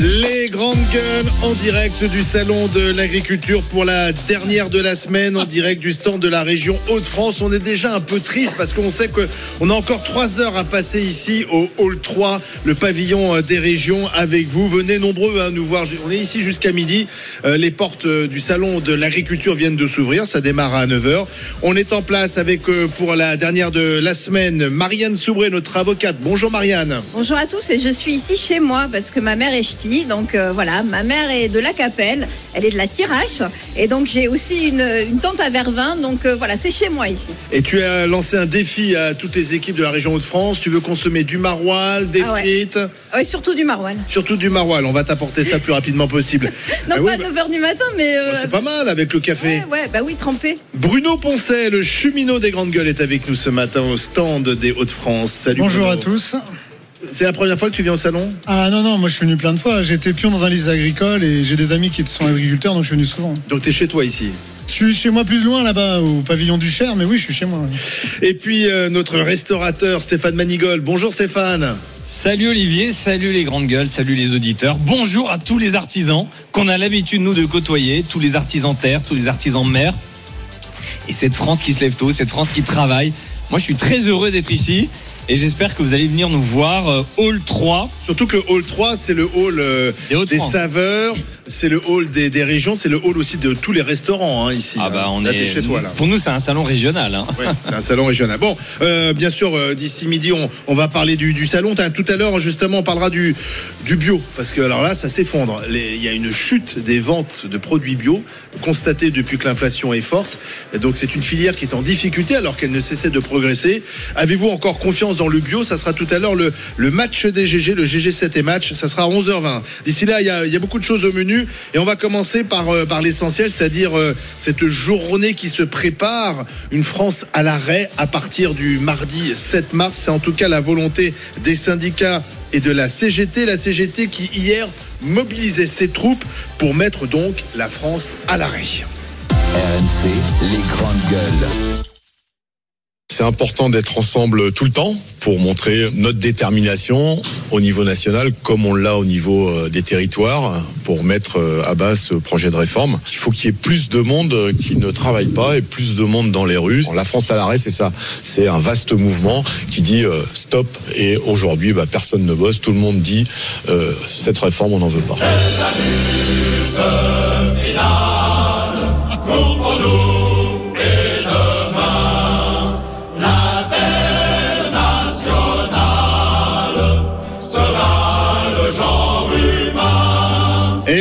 Les grandes gueules en direct du salon de l'agriculture pour la dernière de la semaine en direct du stand de la région Hauts-de-France. On est déjà un peu triste parce qu'on sait qu'on a encore trois heures à passer ici au hall 3, le pavillon des régions avec vous. Venez nombreux à nous voir. On est ici jusqu'à midi. Euh, les portes du salon de l'agriculture viennent de s'ouvrir. Ça démarre à 9h. On est en place avec euh, pour la dernière de la semaine Marianne Soubré, notre avocate. Bonjour Marianne. Bonjour à tous et je suis ici chez moi parce que ma mère est ch'ti. Donc euh, voilà, ma mère est de la Capelle, elle est de la Tirache. Et donc j'ai aussi une, une tante à Vervin. Donc euh, voilà, c'est chez moi ici. Et tu as lancé un défi à toutes les équipes de la région Hauts-de-France. Tu veux consommer du maroilles, des Ah ouais. frites, Oui, surtout du maroilles. surtout du maroilles. On va t'apporter ça plus rapidement possible. Non, Ah oui, pas à bah, 9h du matin, mais. euh, bah, c'est pas mal avec le café. ouais, ouais, bah oui, trempé. Bruno Poncet, le cheminot des grandes gueules, est avec nous ce matin au stand des Hauts-de-France. Salut. Bonjour Bruno. à tous. C'est la première fois que tu viens au salon? Ah non, non, moi je suis venu plein de fois. J'étais pion dans un lycée agricole et j'ai des amis qui sont agriculteurs, donc je suis venu souvent. Donc tu es chez toi ici? Je suis chez moi plus loin là-bas, au pavillon du Cher, mais oui, je suis chez moi. Et puis euh, notre restaurateur Stéphane Manigol. Bonjour Stéphane. Salut Olivier, salut les grandes gueules, salut les auditeurs. Bonjour à tous les artisans qu'on a l'habitude nous de côtoyer, tous les artisans terre, tous les artisans mer. Et cette France qui se lève tôt, cette France qui travaille. Moi je suis très heureux d'être ici et j'espère que vous allez venir nous voir euh, Hall 3 Surtout que hall 3, c'est le hall euh, des des saveurs, c'est le hall des, des régions, c'est le hall aussi de tous les restaurants hein, ici. Ah bah hein. on Là, est chez toi là. Pour nous c'est un salon régional hein. Ouais, c'est un salon régional. Bon, euh, bien sûr, euh, d'ici midi, on, on va parler du, du salon. Tout à l'heure, justement, on parlera du, du bio. Parce que, alors là, ça s'effondre. Il y a une chute des ventes de produits bio constatée depuis que l'inflation est forte. Et donc, c'est une filière qui est en difficulté alors qu'elle ne cessait de progresser. Avez-vous encore confiance dans le bio? Ça sera tout à l'heure le, le match des GG, le GG7 et match. Ça sera à 11h20. D'ici là, il y, a, il y a beaucoup de choses au menu. Et on va commencer par, euh, l'essentiel, c'est-à-dire euh, cette journée qui se prépare. Une France à l'arrêt à partir du mardi 7 mars. C'est en tout cas la volonté des syndicats et de la CGT. La CGT qui, hier, mobilisait ses troupes pour mettre donc la France à l'arrêt. C'est important d'être ensemble tout le temps pour montrer notre détermination au niveau national comme on l'a au niveau euh, des territoires pour mettre euh, à bas ce projet de réforme. Il faut qu'il y ait plus de monde qui ne travaille pas et plus de monde dans les rues. La France à l'arrêt, c'est ça. C'est un vaste mouvement qui dit euh, stop et aujourd'hui, bah, personne ne bosse. Tout le monde dit cette réforme, on n'en veut pas.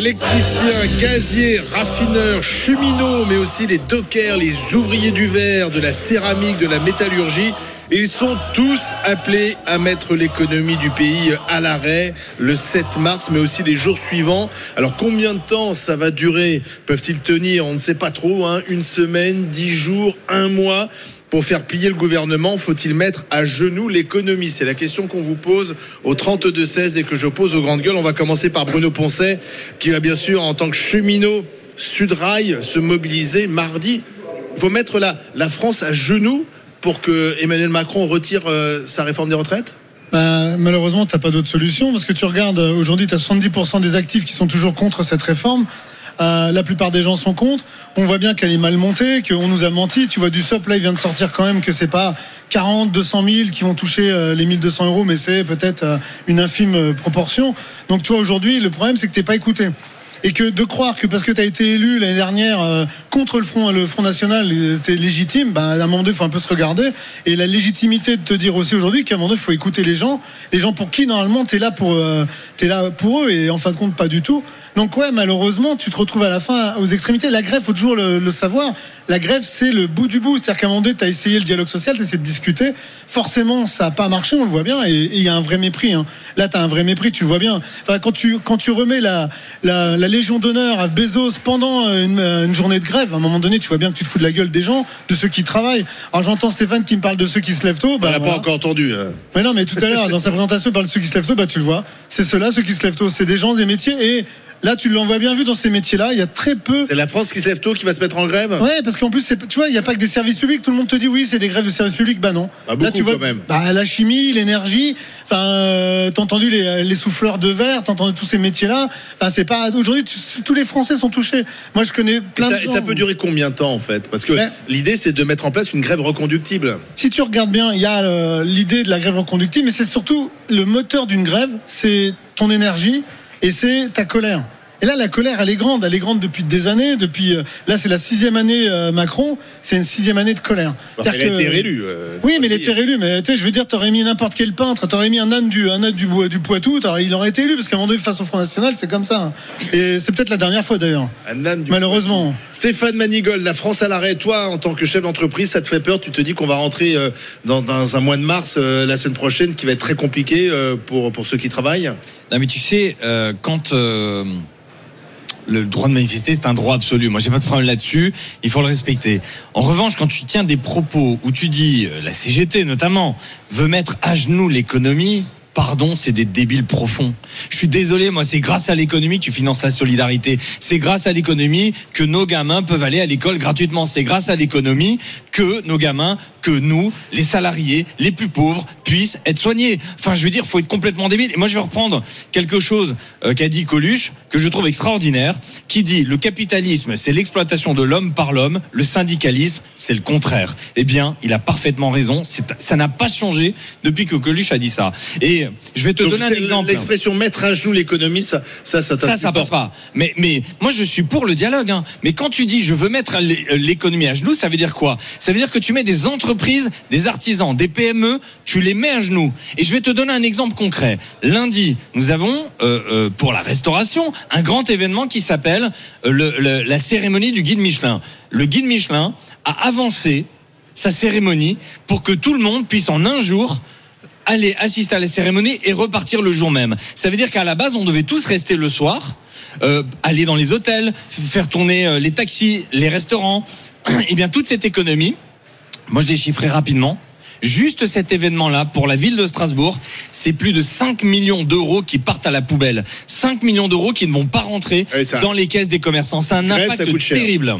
Électriciens, gaziers, raffineurs, cheminots, mais aussi les dockers, les ouvriers du verre, de la céramique, de la métallurgie. Ils sont tous appelés à mettre l'économie du pays à l'arrêt le 7 mars, mais aussi les jours suivants. Alors combien de temps ça va durer? Peuvent-ils tenir? On ne sait pas trop. Hein. Une semaine, dix jours, un mois? Pour faire plier le gouvernement, faut-il mettre à genoux l'économie? C'est la question qu'on vous pose au 32-16 et que je pose aux grandes gueules. On va commencer par Bruno Poncet, qui va bien sûr, en tant que cheminot Sudrail, se mobiliser mardi. Il faut mettre la, France à genoux pour que Emmanuel Macron retire euh, sa réforme des retraites? Bah, malheureusement, t'as pas d'autre solution parce que tu regardes euh, aujourd'hui, tu as 70% des actifs qui sont toujours contre cette réforme. Euh, la plupart des gens sont contre. On voit bien qu'elle est mal montée, qu'on nous a menti. Tu vois du SOP là, il vient de sortir quand même que c'est pas 40, 200 000 qui vont toucher euh, les 1200 euros, mais c'est peut-être euh, une infime euh, proportion. Donc tu vois aujourd'hui, le problème c'est que t'es pas écouté. Et que de croire que parce que tu as été élu l'année dernière euh, contre le Front, le Front National, tu es légitime, bah, à un moment donné, faut un peu se regarder. Et la légitimité de te dire aussi aujourd'hui qu'à un moment donné, faut écouter les gens. Les gens pour qui, normalement, tu es, là pour, euh, t'es là pour eux. Et en fin de compte, pas du tout. Donc ouais, malheureusement, tu te retrouves à la fin aux extrémités. La grève, faut toujours le, le savoir. La grève, c'est le bout du bout. C'est-à-dire qu'à un moment donné, tu as essayé le dialogue social, tu essayé de discuter. Forcément, ça n'a pas marché, on le voit bien. Et il y a un vrai mépris. hein. Là, tu as un vrai mépris, tu le vois bien. Enfin, quand, tu, quand tu remets la, la, la Légion d'honneur à Bezos pendant une, une journée de grève, à un moment donné, tu vois bien que tu te fous de la gueule des gens, de ceux qui travaillent. Alors j'entends Stéphane qui me parle de ceux qui se lèvent tôt. On Bah, l'a voilà. pas encore entendu. euh. Mais non, mais tout à l'heure, dans sa présentation, il parle de ceux qui se lèvent tôt, bah tu le vois. C'est ceux-là, ceux qui se lèvent tôt. C'est des gens des métiers et Là, tu l'envoies bien vu dans ces métiers-là. Il y a très peu. C'est la France qui se lève tôt qui va se mettre en grève? Ouais, parce qu'en plus, tu vois, il n'y a pas que des services publics. Tout le monde te dit oui, c'est des grèves de services publics. Bah non. Bah, beaucoup, Là, tu vois, quand même. Bah, la chimie, l'énergie. Enfin, euh, t'as entendu les, les souffleurs de verre, t'as entendu tous ces métiers-là. Enfin, c'est pas. Aujourd'hui, tous les Français sont touchés. Moi, je connais Et plein ça, de et gens. ça peut durer combien de temps en fait? Parce que Ben- l'idée c'est de mettre en place une grève reconductible. Si tu regardes bien, il y a euh, l'idée de la grève reconductible, mais c'est surtout le moteur d'une grève, c'est ton énergie et c'est ta colère. Et là, la colère, elle est grande. Elle est grande depuis des années. Depuis euh, là, c'est la sixième année euh, Macron. C'est une sixième année de colère. C'est-à-dire elle a que- été réélue. euh, Oui, mais il le était dire. réélu. Mais tu sais, je veux dire, t'aurais mis n'importe quel peintre, t'aurais mis un âne du, un âne du, Poitou, il aurait été élu parce qu'à un moment donné, face au Front National, c'est comme ça. Et c'est peut-être la dernière fois d'ailleurs. Un âne du- Malheureusement. Stéphane Manigol, la France à l'arrêt. Toi, en tant que chef d'entreprise, ça te fait peur? Tu te dis qu'on va rentrer euh, dans, dans un mois de mars euh, la semaine prochaine, qui va être très compliqué euh, pour, pour ceux qui travaillent? Non, mais tu sais, euh, quand euh, le droit de manifester, c'est un droit absolu. Moi, j'ai pas de problème là-dessus. Il faut le respecter. En revanche, quand tu tiens des propos où tu dis, euh, la CGT notamment, veut mettre à genoux l'économie. Pardon, c'est des débiles profonds. Je suis désolé, moi, c'est grâce à l'économie que tu finances la solidarité. C'est grâce à l'économie que nos gamins peuvent aller à l'école gratuitement. C'est grâce à l'économie que nos gamins, que nous, les salariés, les plus pauvres, puissent être soignés. Enfin, je veux dire, faut être complètement débile. Et moi, je vais reprendre quelque chose euh, qu'a dit Coluche, que je trouve extraordinaire, qui dit le capitalisme, c'est l'exploitation de l'homme par l'homme, le syndicalisme, c'est le contraire. Eh bien, il a parfaitement raison. Ça n'a pas changé depuis que Coluche a dit ça. Et je vais te Donc, donner un exemple. L'expression mettre à genoux l'économie, ça, ça, ça, Ça, ça passe pas. Mais, mais moi, je suis pour le dialogue. Hein. Mais quand tu dis je veux mettre euh, l'économie à genoux, ça veut dire quoi? Ça veut dire que tu mets des entreprises, des artisans, des PME, tu les mets à genoux. Et je vais te donner un exemple concret. Lundi, nous avons euh, euh, pour la restauration un grand événement qui s'appelle euh, le- le- la cérémonie du guide Michelin. Le guide Michelin a avancé sa cérémonie pour que tout le monde puisse en un jour aller assister à la cérémonie et repartir le jour même. Ça veut dire qu'à la base, on devait tous rester le soir, euh, aller dans les hôtels, faire tourner euh, les taxis, les restaurants. Et bien, toute cette économie, moi je déchiffrerai rapidement. Juste cet événement-là, pour la ville de Strasbourg, c'est plus de 5 millions d'euros qui partent à la poubelle. 5 millions d'euros qui ne vont pas rentrer Oui, ça- dans les caisses des commerçants. C'est un impact terrible.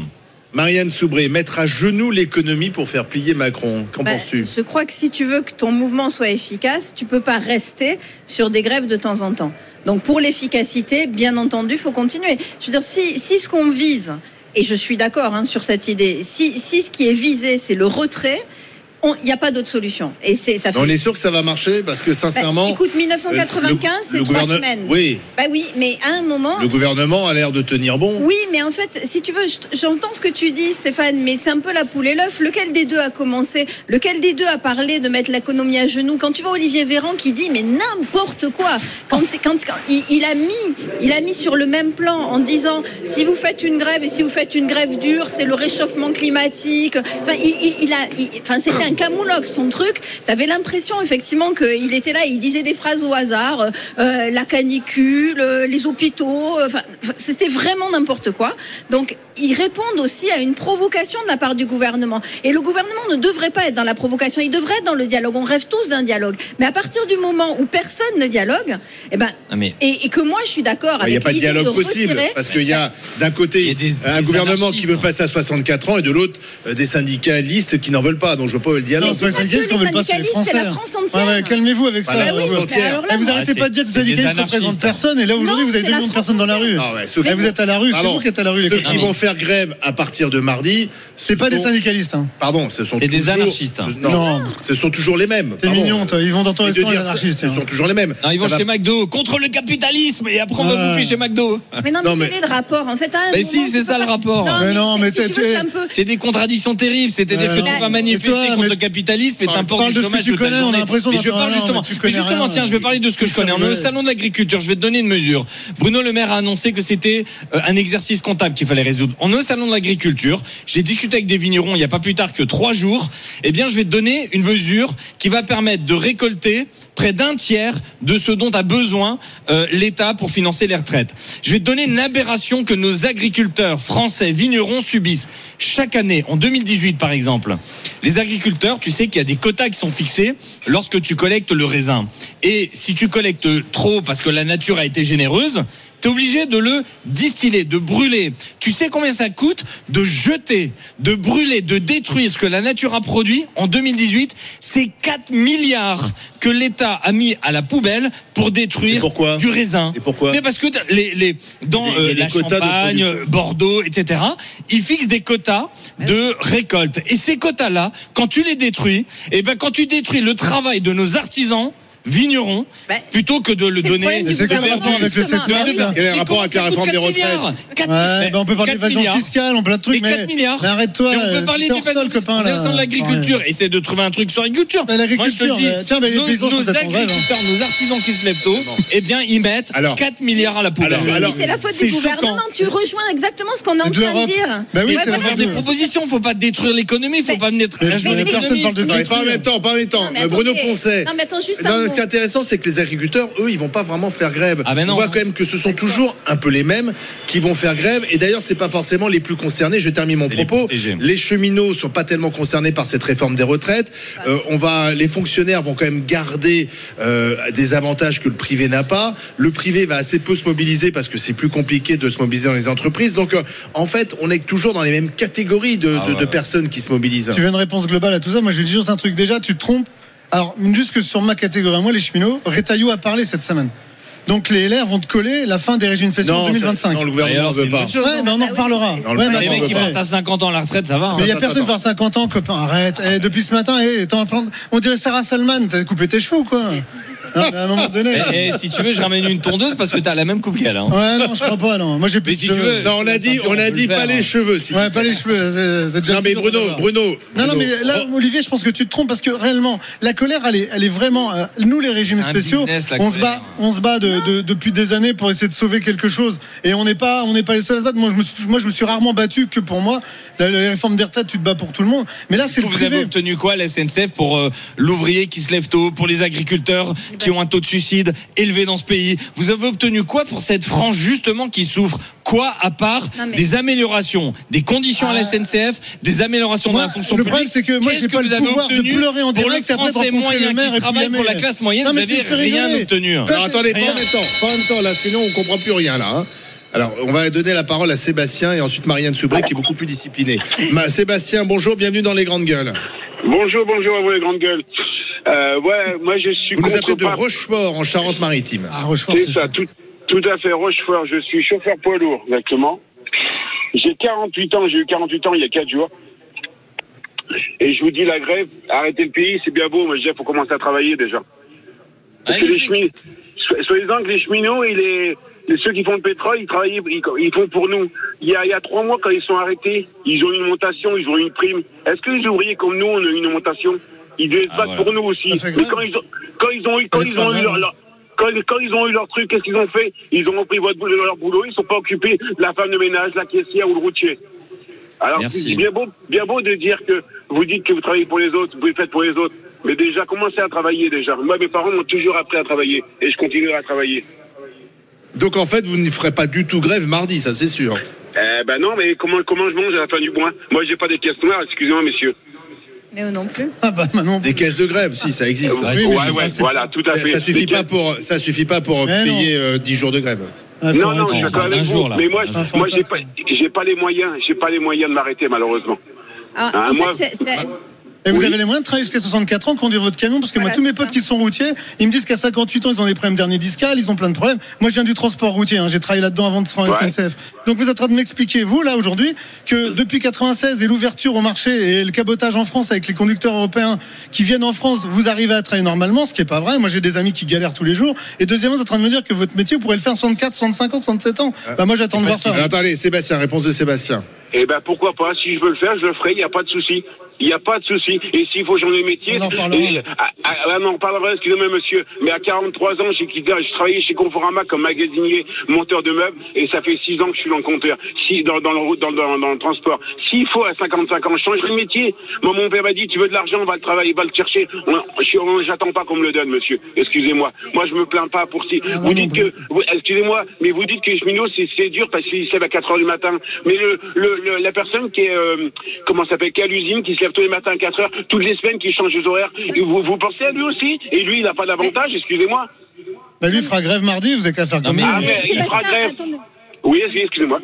Marianne Soubré, mettre à genoux l'économie pour faire plier Macron. Qu'en Bah, penses-tu? Je crois que si tu veux que ton mouvement soit efficace, tu peux pas rester sur des grèves de temps en temps. Donc pour l'efficacité, bien entendu, il faut continuer. Je veux dire, si, si ce qu'on vise, et je suis d'accord hein, sur cette idée, si, si ce qui est visé, c'est le retrait, il n'y a pas d'autre solution. Et c'est ça fait. On est sûr que ça va marcher parce que Bah, sincèrement. écoute, 1995, le- c'est trois gouverne- semaines. Oui, Bah oui, mais à un moment, le gouvernement a l'air de tenir bon. oui, mais en fait, si tu veux, je- j'entends ce que tu dis, Stéphane, mais c'est un peu la poule et l'œuf. Lequel des deux a commencé? Lequel des deux a parlé de mettre l'économie à genoux? Quand tu vois Olivier Véran qui dit mais n'importe quoi, quand, quand, quand- il, il a mis, il a mis sur le même plan en disant si vous faites une grève et si vous faites une grève dure, c'est le réchauffement climatique. Enfin, il, il- a, enfin, c'était un camoulox son truc. T'avais l'impression effectivement qu'il était là, il disait des phrases au hasard, euh, euh, la canicule, euh, les hôpitaux. Enfin, c'était vraiment n'importe quoi. Donc, ils répondent aussi à une provocation de la part du gouvernement. Et le gouvernement ne devrait pas être dans la provocation, il devrait être dans le dialogue. On rêve tous d'un dialogue. Mais à partir du moment où personne ne dialogue, eh ben, Non, mais- et, et que moi je suis d'accord Il avec n'y a pas de dialogue de possible retirer- parce qu'il y a d'un côté Il y a des- un des gouvernement qui veut passer à 64 ans et de l'autre euh, des syndicalistes qui n'en veulent pas. Donc je vois pas où est le dialogue. Non, c'est pas les pas syndicalistes pas, les Français. la France entière. Ouais, ouais, Calmez-vous avec ça. Bah oui, là, Eh, vous arrêtez Ouais, pas de dire que les syndicalistes représentent anarchistes. personne. Et là, aujourd'hui, vous avez c'est 2 la millions de personnes dans la rue. Ah vous êtes à la rue, c'est vous qui êtes à la rue, Ceux qui vont faire grève à partir de mardi. C'est pas ce des sont- syndicalistes. hein. Pardon, ce sont C'est des toujours- anarchistes. ce- Non, Non. ce sont toujours les mêmes. T'es Pardon. mignon, toi. Ils vont dans ton restaurant, les anarchistes. Ce hein. sont toujours les mêmes. Non, ils vont Ça va- chez McDo contre le capitalisme et après on va bouffer chez McDo. Mais non, Non, mais, mais- quel est le rapport En fait, un Mais moment, si, c'est ça le rapport. Non, Mais mais, non, c'est- mais des contradictions terribles. C'est-à-dire que tu vas manifester contre mais- le capitalisme et t'importes du chômage toute la connais, on a journée. l'impression Mais je parle justement, mais mais justement, tiens, je vais parler de ce que je connais. On est au salon de l'agriculture. Je vais te donner une mesure. Bruno Le Maire a annoncé que c'était un exercice comptable qu'il fallait résoudre. On est au salon de l'agriculture. J'ai discuté avec des vignerons il n'y a pas plus tard que trois jours. Eh bien, je vais te donner une mesure qui va permettre de récolter près d'un tiers de ce dont a besoin euh, l'État pour financer les retraites. Je vais te donner une aberration que nos agriculteurs français vignerons subissent chaque année. En 2018, par exemple, les agriculteurs, tu sais qu'il y a des quotas qui sont fixés lorsque tu collectes le raisin. Et si tu collectes trop parce que la nature a été généreuse, tu es obligé de le distiller, de brûler. Tu sais combien ça coûte de jeter, de brûler, de détruire ce que la nature a produit en 2018 C'est 4 milliards que l'État a mis à la poubelle pour détruire pourquoi? du raisin. Et pourquoi? Mais parce que les, les, dans a euh, des la quotas de Champagne, production. Bordeaux, etc., ils fixent des quotas de récolte. Et ces quotas-là, quand tu les détruis, et ben quand tu détruis le travail de nos artisans vignerons, Bah, plutôt que de le donner, Mais c'est faire rapport avec le justement. 7 Mais milliards Quel est le mais rapport avec la réforme des 4 retraites milliards 4 Ouais, on peut parler 4 d'évasion milliards. fiscale, on plein de trucs, Et 4 mais, milliards. mais arrête-toi. Mais on peut parler t'es du hors sol, copain, On est là. au sein de l'agriculture. Ouais. Essaie de trouver un truc sur l'agriculture. Mais l'agriculture, Moi, je te euh, dis, mais nos, hein. agriculteurs, nos artisans qui se lèvent tôt, eh bien, ils mettent Alors. 4 milliards à la poubelle. Mais c'est la faute du gouvernement. Tu rejoins exactement ce qu'on est en De train de dire. Bah oui, c'est faut faire des de- propositions, faut pas détruire l'économie, faut Mais- pas mettre Mais- lâcher mais l'économie. personne parle de mais pas en même temps, pas en même temps. Mais Bruno. Poncet. Non, mais attends, juste un. Qui est intéressant, c'est que les agriculteurs, eux, ils vont pas vraiment faire grève. Ah ben non. On voit quand même que ce sont toujours un peu les mêmes qui vont faire grève. Et d'ailleurs, c'est pas forcément les plus concernés. Je termine mon les propos. protégés. Les cheminots sont pas tellement concernés par cette réforme des retraites. Euh, on va, les fonctionnaires vont quand même garder euh, des avantages que le privé n'a pas. Le privé va assez peu se mobiliser parce que c'est plus compliqué de se mobiliser dans les entreprises. Donc, euh, en fait, on est toujours dans les mêmes catégories de, Ah de- ouais. de personnes qui se mobilisent. Tu veux une réponse globale à tout ça? Moi, je dis juste un truc. Déjà, tu te trompes. Alors, juste que sur ma catégorie, moi, les cheminots, Retailleau a parlé cette semaine. Donc, les LR vont te coller la fin des régimes spéciaux en ça- 2025. non, le gouvernement ne veut pas. chose, Ouais, ben on en oui, reparlera. mais Non, le Ouais, mais Les on mecs qui pas. partent à 50 ans à la retraite, ça va. hein. Mais il n'y a personne par 50 ans, copain. Arrête. Eh, depuis ce matin, eh, en on dirait Sarah Salman. T'as coupé tes cheveux ou quoi? Non, mais À un moment donné. Et, et si tu veux, je ramène une tondeuse parce que t'as la même coupe qu'elle. Hein. Ouais, non, je crois pas, non. Moi, j'ai plus Mais de si tu veux, Non, on a la dit, on a dit le pas les hein. cheveux. Ouais, pas les cheveux. c'est- déjà Non mais Bruno. Bruno. Non, non, mais là, Oh, Olivier, je pense que tu te trompes parce que réellement, la colère, elle est, elle est vraiment. euh, nous, les régimes spéciaux, business, on se bat, on se bat de- de- depuis des années pour essayer de sauver quelque chose. Et on n'est pas, on n'est pas les seuls à se battre. Moi, je me suis, moi, je me suis rarement battu que pour moi. La, la réforme des retraites, tu te bats pour tout le monde. Mais là, c'est le Vous avez obtenu quoi, la SNCF, pour euh, l'ouvrier qui se lève tôt, pour les agriculteurs qui ont un taux de suicide élevé dans ce pays Vous avez obtenu quoi pour cette frange justement qui souffre Quoi à part Non, mais- des améliorations, des conditions à la Ah. SNCF, des améliorations Moi, dans la fonction le publique problème, c'est que moi, Qu'est-ce j'ai que pas vous le avez pouvoir de pleurer en pour le français moyen le maire qui travaille pour la classe moyenne Non, Vous mais tu avez me fais rien rigoler. obtenu. Alors attendez, pas en même temps, pas en même temps, là, sinon on comprend plus rien là. hein. Alors, on va donner la parole à Sébastien et ensuite Marianne Soubré qui est beaucoup plus disciplinée. Ma- Sébastien, bonjour, bienvenue dans les grandes gueules. Bonjour, bonjour à vous les grandes gueules. Euh, ouais, moi je suis Vous nous contre appelez de Rochefort en Charente-Maritime. Ah, Rochefort, C'est ça, tout, tout à fait, Rochefort. Je suis chauffeur poids lourd, exactement. J'ai 48 ans, j'ai eu 48 ans il y a 4 jours. Et je vous dis, la grève, arrêter le pays, c'est bien beau, mais il faut commencer à travailler déjà. Parce que les soi-disant que les cheminots et les, les- ceux qui font le pétrole, ils travaillent, ils, ils font pour nous. Il y, a, il y a trois mois, quand ils sont arrêtés, ils ont une montation, ils ont une prime. Est-ce que les ouvriers comme nous, on a une montation? Ils devaient se Ah, battre voilà. pour nous aussi. Mais quand ils ont, quand ils ont eu, quand Ça ils fait ont eu grave. leur, leur- quand, quand ils ont eu leur truc, qu'est-ce qu'ils ont fait? Ils ont repris votre, boulot- leur boulot, ils sont pas occupés la femme de ménage, la caissière ou le routier. Alors, c'est bien beau, bien beau de dire que vous dites que vous travaillez pour les autres, vous le faites pour les autres. Mais déjà, commencez à travailler déjà. Moi, mes parents m'ont toujours appris à travailler et je continuerai à travailler. Donc en fait, vous ne ferez pas du tout grève mardi, ça c'est sûr. Eh ben non, mais comment, comment je mange à la fin du mois? Moi, j'ai pas des caisses noires, excusez-moi, messieurs. Mais eux non plus. Ah, bah, Manon. Des caisses de grève, si ça existe. Ouais, ouais, voilà, tout à Ça, fait. ça suffit pas pour, ça suffit pas pour Mais payer euh, 10 jours de grève. Ah, Non, non, je suis d'accord jour, là. Mais moi, moi, j'ai pas, j'ai pas les moyens, j'ai pas les moyens de m'arrêter, malheureusement. Ah, en moi- fait, c'est- c'est- Et vous Oui. avez les moyens de travailler jusqu'à 64 ans, conduire votre camion Parce que moi, tous mes potes ça. qui sont routiers, ils me disent qu'à 58 ans, ils ont des problèmes dernier discal, ils ont plein de problèmes. Moi, je viens du transport routier, hein, j'ai travaillé là-dedans avant de faire Ouais. SNCF. Donc, vous êtes en train de m'expliquer, vous, là, aujourd'hui, que depuis 96 et l'ouverture au marché et le cabotage en France avec les conducteurs européens qui viennent en France, vous arrivez à travailler normalement, ce qui est pas vrai. Moi, j'ai des amis qui galèrent tous les jours. Et deuxièmement, vous êtes en train de me dire que votre métier, vous pourrez le faire 64, 65 ans, 67 ans. Bah, moi, j'attends de voir ça. Alors, attendez, Sébastien, réponse de Sébastien. Eh ben pourquoi pas Si je veux le faire, je le ferai. Il n'y a pas de souci. Il n'y a pas de souci. Et s'il faut changer de métier, On en ah, ah, ah, on en reparlera. Excusez-moi, monsieur. Mais à 43 ans, j'ai quitté. Je travaillais chez Conforama comme magasinier, monteur de meubles, et ça fait 6 ans que je suis dans le compteur, si dans, dans le dans, dans, dans le transport. S'il faut à 55 ans, je changerai de métier. Moi, mon père m'a dit, tu veux de l'argent, va le travailler, va le chercher. J'attends pas qu'on me le donne, monsieur. Excusez-moi. Moi, je me plains pas pour si. Ah, vous dites non que, excusez-moi, mais vous dites que les cheminots, c'est dur parce qu'ils se lèvent à 4 heures du matin. Mais le, le le- la personne qui est, euh, comment ça s'appelle, qui est à l'usine, qui se lève tous les matins à 4 heures, toutes les semaines, qui change les horaires. Et vous, vous pensez à lui aussi Et lui, il n'a pas d'avantage, excusez-moi. Bah, lui fera grève mardi, vous avez qu'à faire comme lui. Ah, mais il fera Sébastien, grève. Oui, excusez-moi.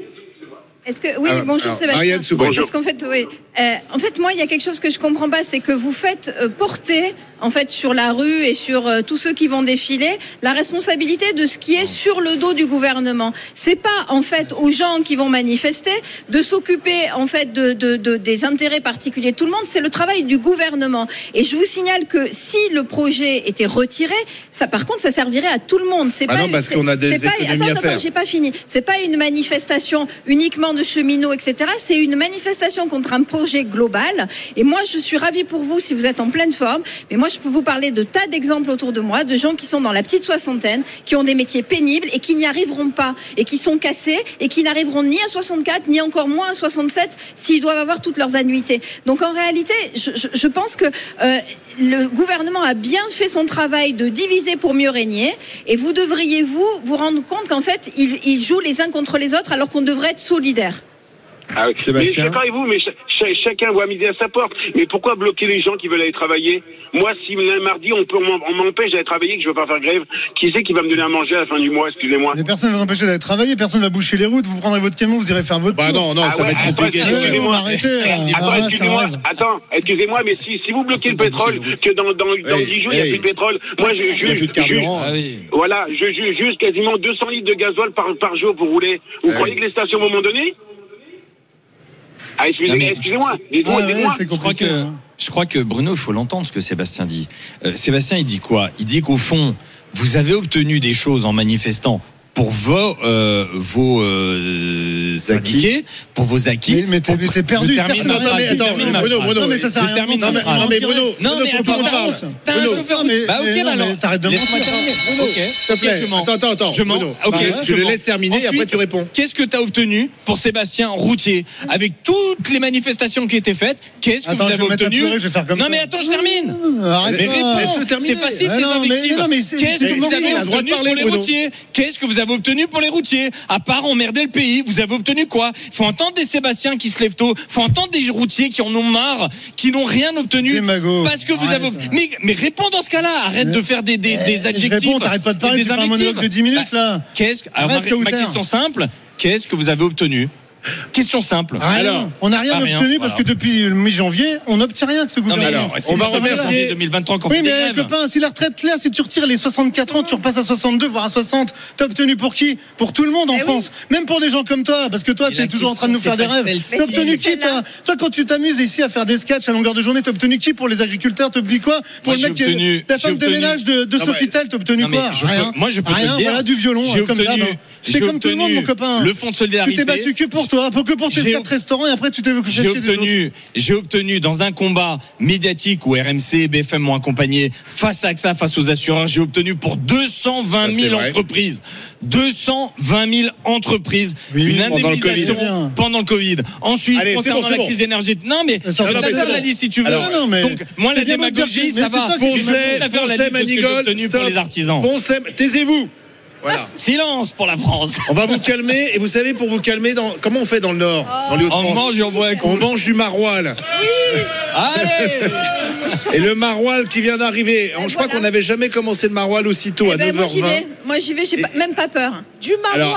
Est-ce que oui, Alors, bonjour alors, Sébastien. Marianne. Parce qu'en fait, oui, euh, en fait, moi, il y a quelque chose que je comprends pas, c'est que vous faites euh, porter, en fait, sur la rue et sur euh, tous ceux qui vont défiler, la responsabilité de ce qui est sur le dos du gouvernement. C'est pas en fait aux gens qui vont manifester de s'occuper en fait de, de, de- des intérêts particuliers de tout le monde. C'est le travail du gouvernement. Et je vous signale que si le projet était retiré, ça, par contre, ça servirait à tout le monde. C'est Ah pas non, parce qu'on a des c'est pas- économies à attends, faire. attends, j'ai pas fini. C'est pas une manifestation uniquement de cheminots, etc. C'est une manifestation contre un projet global. Et moi, je suis ravie pour vous si vous êtes en pleine forme. Mais moi, je peux vous parler de tas d'exemples autour de moi, de gens qui sont dans la petite soixantaine, qui ont des métiers pénibles et qui n'y arriveront pas, et qui sont cassés et qui n'arriveront ni à 64, ni encore moins à 67 s'ils doivent avoir toutes leurs annuités. Donc, en réalité, je, pense que euh, le gouvernement a bien fait son travail de diviser pour mieux régner. Et vous devriez, vous, vous rendre compte qu'en fait, ils, ils jouent les uns contre les autres alors qu'on devrait être solidaires nucléaire. Ah oui. Mais je Sébastien suis d'accord avec vous, mais cha- cha- chacun voit midi à sa porte. Mais pourquoi bloquer les gens qui veulent aller travailler? Moi, si lundi, mardi, on, peut- on m'empêche d'aller travailler, que je veux pas faire grève, qui c'est qui va me donner à manger à la fin du mois? Excusez-moi. Mais personne ne va empêcher d'aller travailler, personne ne va boucher les routes, vous prendrez votre camion, vous irez faire votre Bah tour. non, non, Ah ça va être attends, compliqué. arrêtez. euh, Attends, excusez-moi, rêve. attends, excusez-moi, mais si, si vous bloquez le pétrole, que dans, dans, dans Hey, 10 jours, il n'y a hey. plus de pétrole, moi, je juge, plus de carburant. Ah oui. voilà, je juge juste quasiment 200 litres de gasoil par, par jour pour rouler. Vous croyez que les stations, à un moment donné Ah, mais- excusez-moi, ouais, Je crois que, hein. je crois que Bruno, il faut l'entendre ce que Sébastien dit. Euh, Sébastien, il dit quoi? Il dit qu'au fond, vous avez obtenu des choses en manifestant pour vos, euh, vos euh, syndiqués, pour vos acquis. Mais- mais t'es- perdu, personne Attends, phrase, mais attends, Bruno. Bruno, Non, mais ça sert à rien. Non, mais Bruno, Non, mais attends, t'as. T'as un chauffeur. Non, mais- Bah, ok, non, bah alors. t'arrêtes de mentir. Ok, s'il te plaît. Attends, attends, attends. Je mens. Ok, je le laisse terminer et après tu réponds. Qu'est-ce que tu as obtenu pour Sébastien Routier avec toutes les manifestations qui étaient faites? Qu'est-ce que vous avez obtenu? Non mais attends, je termine. Arrête c'est facile non, mais- invectives. non, Qu'est-ce que vous avez obtenu pour les routiers? Qu'est-ce que vous avez obtenu pour les routiers. À part emmerder le pays, vous avez obtenu quoi? Faut entendre des Sébastien qui se lèvent tôt, faut entendre des routiers qui en ont marre, qui n'ont rien obtenu parce que vous Arrête. avez mais mais réponds dans ce cas-là, arrête de faire des des, des Je adjectifs. t'arrêtes pas de parler, des un monologue de 10 minutes là. Qu'est-ce que alors ma, ma question simple, qu'est-ce que vous avez obtenu? Question simple. Rien. Alors, on n'a rien rien. obtenu parce que depuis le mi-janvier, on n'obtient rien que ce Non, mais gouvernement. alors, c'est on va remercier- janvier 2023 qu'on Oui, mais copain, si la retraite là, si tu retires les 64 ans, tu repasses à 62, voire à 60, t'as obtenu pour qui? Pour tout le monde en Eh oui. France. Même pour des gens comme toi, parce que toi, tu es toujours en train de nous faire des c'est rêves. T'as obtenu qui, c'est toi? quand tu t'amuses ici à faire des sketchs à longueur de journée, t'as obtenu qui pour les agriculteurs? T'as obtenu quoi? Pour le mec qui La femme de obtenu- ménage de, Non, Sofitel, t'as obtenu quoi? moi, je peux te dire. voilà, du violon, J'ai comme obtenu- d'hab. hein. comme tout le monde, obtenu mon copain. le fonds de Tu solidarité. t'es battu que pour toi, pour que pour tes J'ai- quatre restaurants et après tu t'es J'ai obtenu, j'ai obtenu dans un combat médiatique où RMC et BFM m'ont accompagné face à AXA, face aux assureurs, j'ai obtenu pour 220 Ça, c'est 000 vrai. entreprises, 220 000 entreprises, Oui, une pendant le indemnisation pendant le Covid. Ensuite, Allez, concernant bon, la bon. crise énergétique, non mais Ça, la liste si tu veux. Alors, non, mais Donc moi la démagogie, ça va. Poncet, Poncet, Manigol, pour les artisans. Poncet, taisez-vous. Voilà. Silence pour la France. On va vous calmer et vous savez pour vous calmer dans comment on fait dans le Nord, dans les On Hauts-de-France mange et on boit un coup. On mange du maroilles. Allez Et le maroilles qui vient d'arriver. Je crois qu'on n'avait jamais commencé le maroilles aussitôt à Eh ben, moi j'y 9h20. vais. Moi j'y vais, j'ai même pas peur. Du maroilles,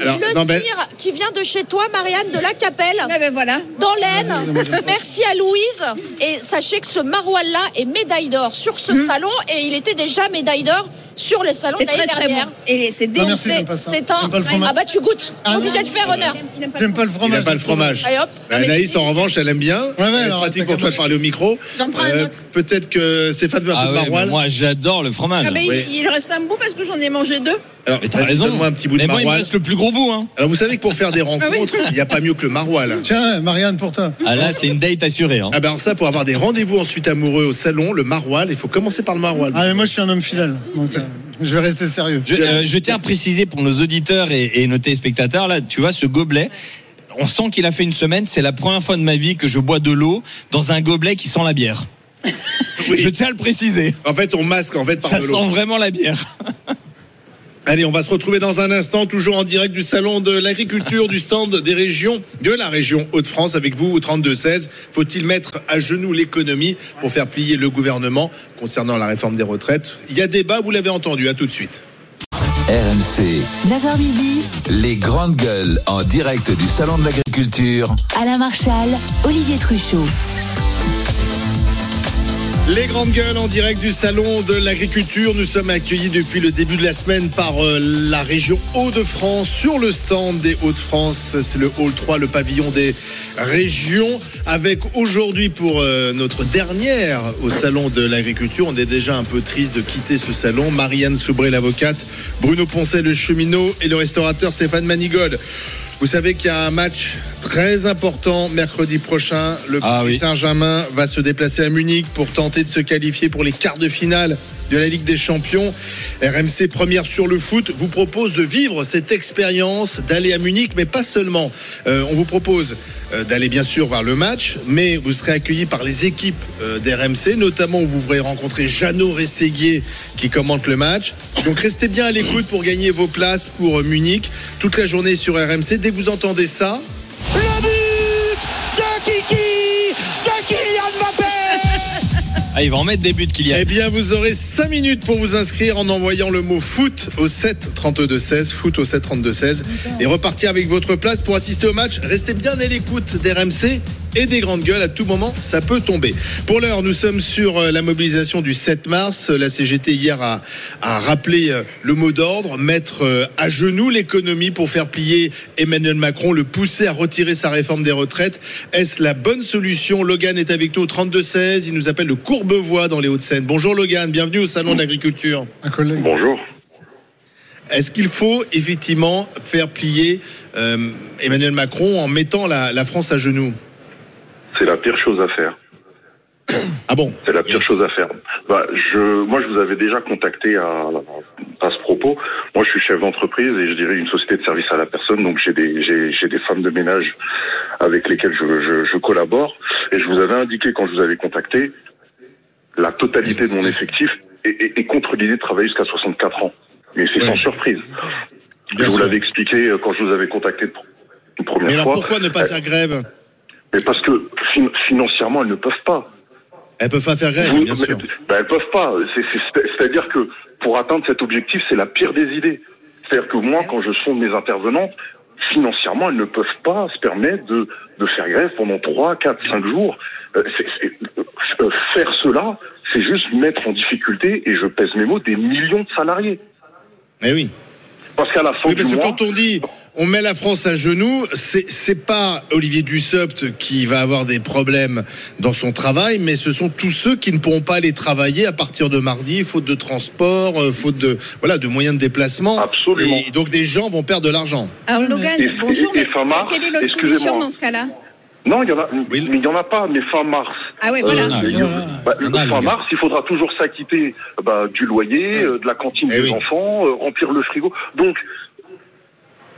alors, le non, ben- cire qui vient de chez toi, Marianne de la Capelle, Eh ben voilà. dans l'Aisne. Merci à Louise. Et sachez que ce maroilles-là est médaille d'or sur ce salon et il était déjà médaille d'or sur le salon de l'année très très dernière. bon. Et c'est dénoncé. j'aime. C'est un. J'aime. Ah bah tu goûtes. Ah, Obligé de faire honneur. J'aime pas le Il fromage. n'a pas le fromage. Allez hop. Bah, mais Anaïs, en revanche, elle aime bien. ouais, pratique pour toi de parler au micro. J'en prends un Euh, autre. Peut-être que Stéphane veut un Ah peu de moi j'adore le fromage. Ah il, reste un bout parce que j'en ai mangé deux. Alors, Mais t'as raison. Donne-moi un petit bout de Mais moi, il me reste le plus gros bout. Hein. Alors, vous savez que pour faire des rencontres, il n'y a pas mieux que le maroilles. Tiens, Marianne, pour toi. Ah là, c'est une date assurée. Hein. Ah ben alors ça, pour avoir des rendez-vous ensuite amoureux au salon, le maroilles, il faut commencer par le maroilles. Ah, mais moi, je suis un homme fidèle. Donc, euh, je vais rester sérieux. Je, euh, je tiens à préciser pour nos auditeurs et, et nos téléspectateurs, là, tu vois, ce gobelet, on sent qu'il a fait une semaine. C'est la première fois de ma vie que je bois de l'eau dans un gobelet qui sent la bière. Oui. Je tiens à le préciser. En fait, on masque en fait par Ça de sent vraiment la bière. Allez, on va se retrouver dans un instant, toujours en direct du salon de l'agriculture, du stand des régions, de la région Hauts-de-France, avec vous au 32-16. Faut-il mettre à genoux l'économie pour faire plier le gouvernement concernant la réforme des retraites? Il y a débat, vous l'avez entendu, à tout de suite. RMC, 9h midi, les grandes gueules en direct du salon de l'agriculture. Alain Marchal, Olivier Truchot. Les grandes gueules en direct du salon de l'agriculture. Nous sommes accueillis depuis le début de la semaine par euh, la région Hauts-de-France sur le stand des Hauts-de-France. C'est le hall 3, le pavillon des régions. Avec aujourd'hui pour euh, notre dernière au salon de l'agriculture, on est déjà un peu triste de quitter ce salon. Marianne Soubré, l'avocate, Bruno Poncet, le cheminot et le restaurateur Stéphane Manigol. Vous savez qu'il y a un match très important mercredi prochain. Le Ah Paris oui. Saint-Germain va se déplacer à Munich pour tenter de se qualifier pour les quarts de finale de la Ligue des Champions. RMC première sur le foot vous propose de vivre cette expérience, d'aller à Munich, mais pas seulement. Euh, on vous propose d'aller bien sûr voir le match, mais vous serez accueillis par les équipes euh, d'RMC, notamment où vous pourrez rencontrer Jeannot Rességuier qui commente le match. Donc restez bien à l'écoute pour gagner vos places pour euh, Munich toute la journée sur RMC. Dès que vous entendez ça, Ah, il va en mettre des buts qu'il y a. Eh bien, vous aurez 5 minutes pour vous inscrire en envoyant le mot foot au 7 32 16, foot au 7 32 16, et repartir avec votre place pour assister au match. Restez bien à l'écoute d'RMC et des grandes gueules. À tout moment, ça peut tomber. Pour l'heure, nous sommes sur euh, la mobilisation du 7 mars. La CGT hier a, a rappelé euh, le mot d'ordre, mettre euh, à genoux l'économie pour faire plier Emmanuel Macron, le pousser à retirer sa réforme des retraites. Est-ce la bonne solution? Logan est avec nous au 32 16. Il nous appelle le Courbevoie dans les Hauts-de-Seine. Bonjour Logan, bienvenue au salon de l'agriculture. Un collègue. Bonjour. Est-ce qu'il faut effectivement faire plier euh, Emmanuel Macron en mettant la, la France à genoux? C'est la pire chose à faire. Ah bon? C'est la pire chose à faire. Bah, je, moi, je vous avais déjà contacté à, à ce propos. Moi, je suis chef d'entreprise et je dirais une société de service à la personne. Donc, j'ai des, j'ai, j'ai des femmes de ménage avec lesquelles je, je, je collabore. Et je vous avais indiqué quand je vous avais contacté, la totalité de mon effectif est, est- est contre l'idée de travailler jusqu'à 64 ans. Mais c'est Ouais. sans surprise. Bien je vous l'avais expliqué euh, quand je vous avais contacté une première Mais alors fois. pourquoi ne pas Euh, faire grève? Mais parce que fin- financièrement, elles ne peuvent pas. Elles peuvent pas faire grève, Vous- bien sûr. mais- ben, elles peuvent pas. C'est- c'est- C'est-à-dire que pour atteindre cet objectif, c'est la pire des idées. C'est-à-dire que moi, quand je sonde mes intervenantes, financièrement, elles ne peuvent pas se permettre de, de faire grève pendant 3, 4, 5 jours. Euh, c'est- euh, faire cela, c'est juste mettre en difficulté, et je pèse mes mots, des millions de salariés. Mais oui. Parce qu'à la fin Oui, parce mois, quand on dit on met la France à genoux, c'est c'est pas Olivier Dussopt qui va avoir des problèmes dans son travail, mais ce sont tous ceux qui ne pourront pas aller travailler à partir de mardi, faute de transport, euh, faute de voilà de moyens de déplacement. Absolument. Et donc des gens vont perdre de l'argent. Alors Logan, Et- bonjour, et- fin mars, quelle est l'autre excusez-moi. solution dans ce cas-là? Non, il y en a, Oui. mais il y en a pas, mais fin mars. Ah ouais, voilà. Ah, il y a- voilà. bah, Il y en a, fin mars, il faudra toujours s'acquitter bah, du loyer, euh, de la cantine Eh des oui. enfants, euh, remplir le frigo. Donc,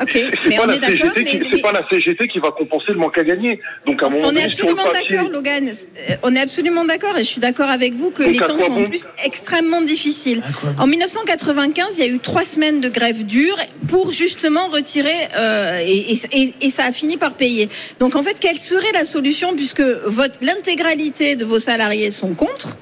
Ok, mais pas on la est d'accord, c'est pas la CGT qui va compenser le manque à gagner. Donc, à un moment on est absolument papier, d'accord, Logan. Euh, On est absolument d'accord et je suis d'accord avec vous que Donc, les temps sont en plus extrêmement difficiles. En 1995, il y a eu trois semaines de grève dure pour justement retirer euh, et, et- et- et ça a fini par payer. Donc en fait, quelle serait la solution puisque votre l'intégralité de vos salariés sont contre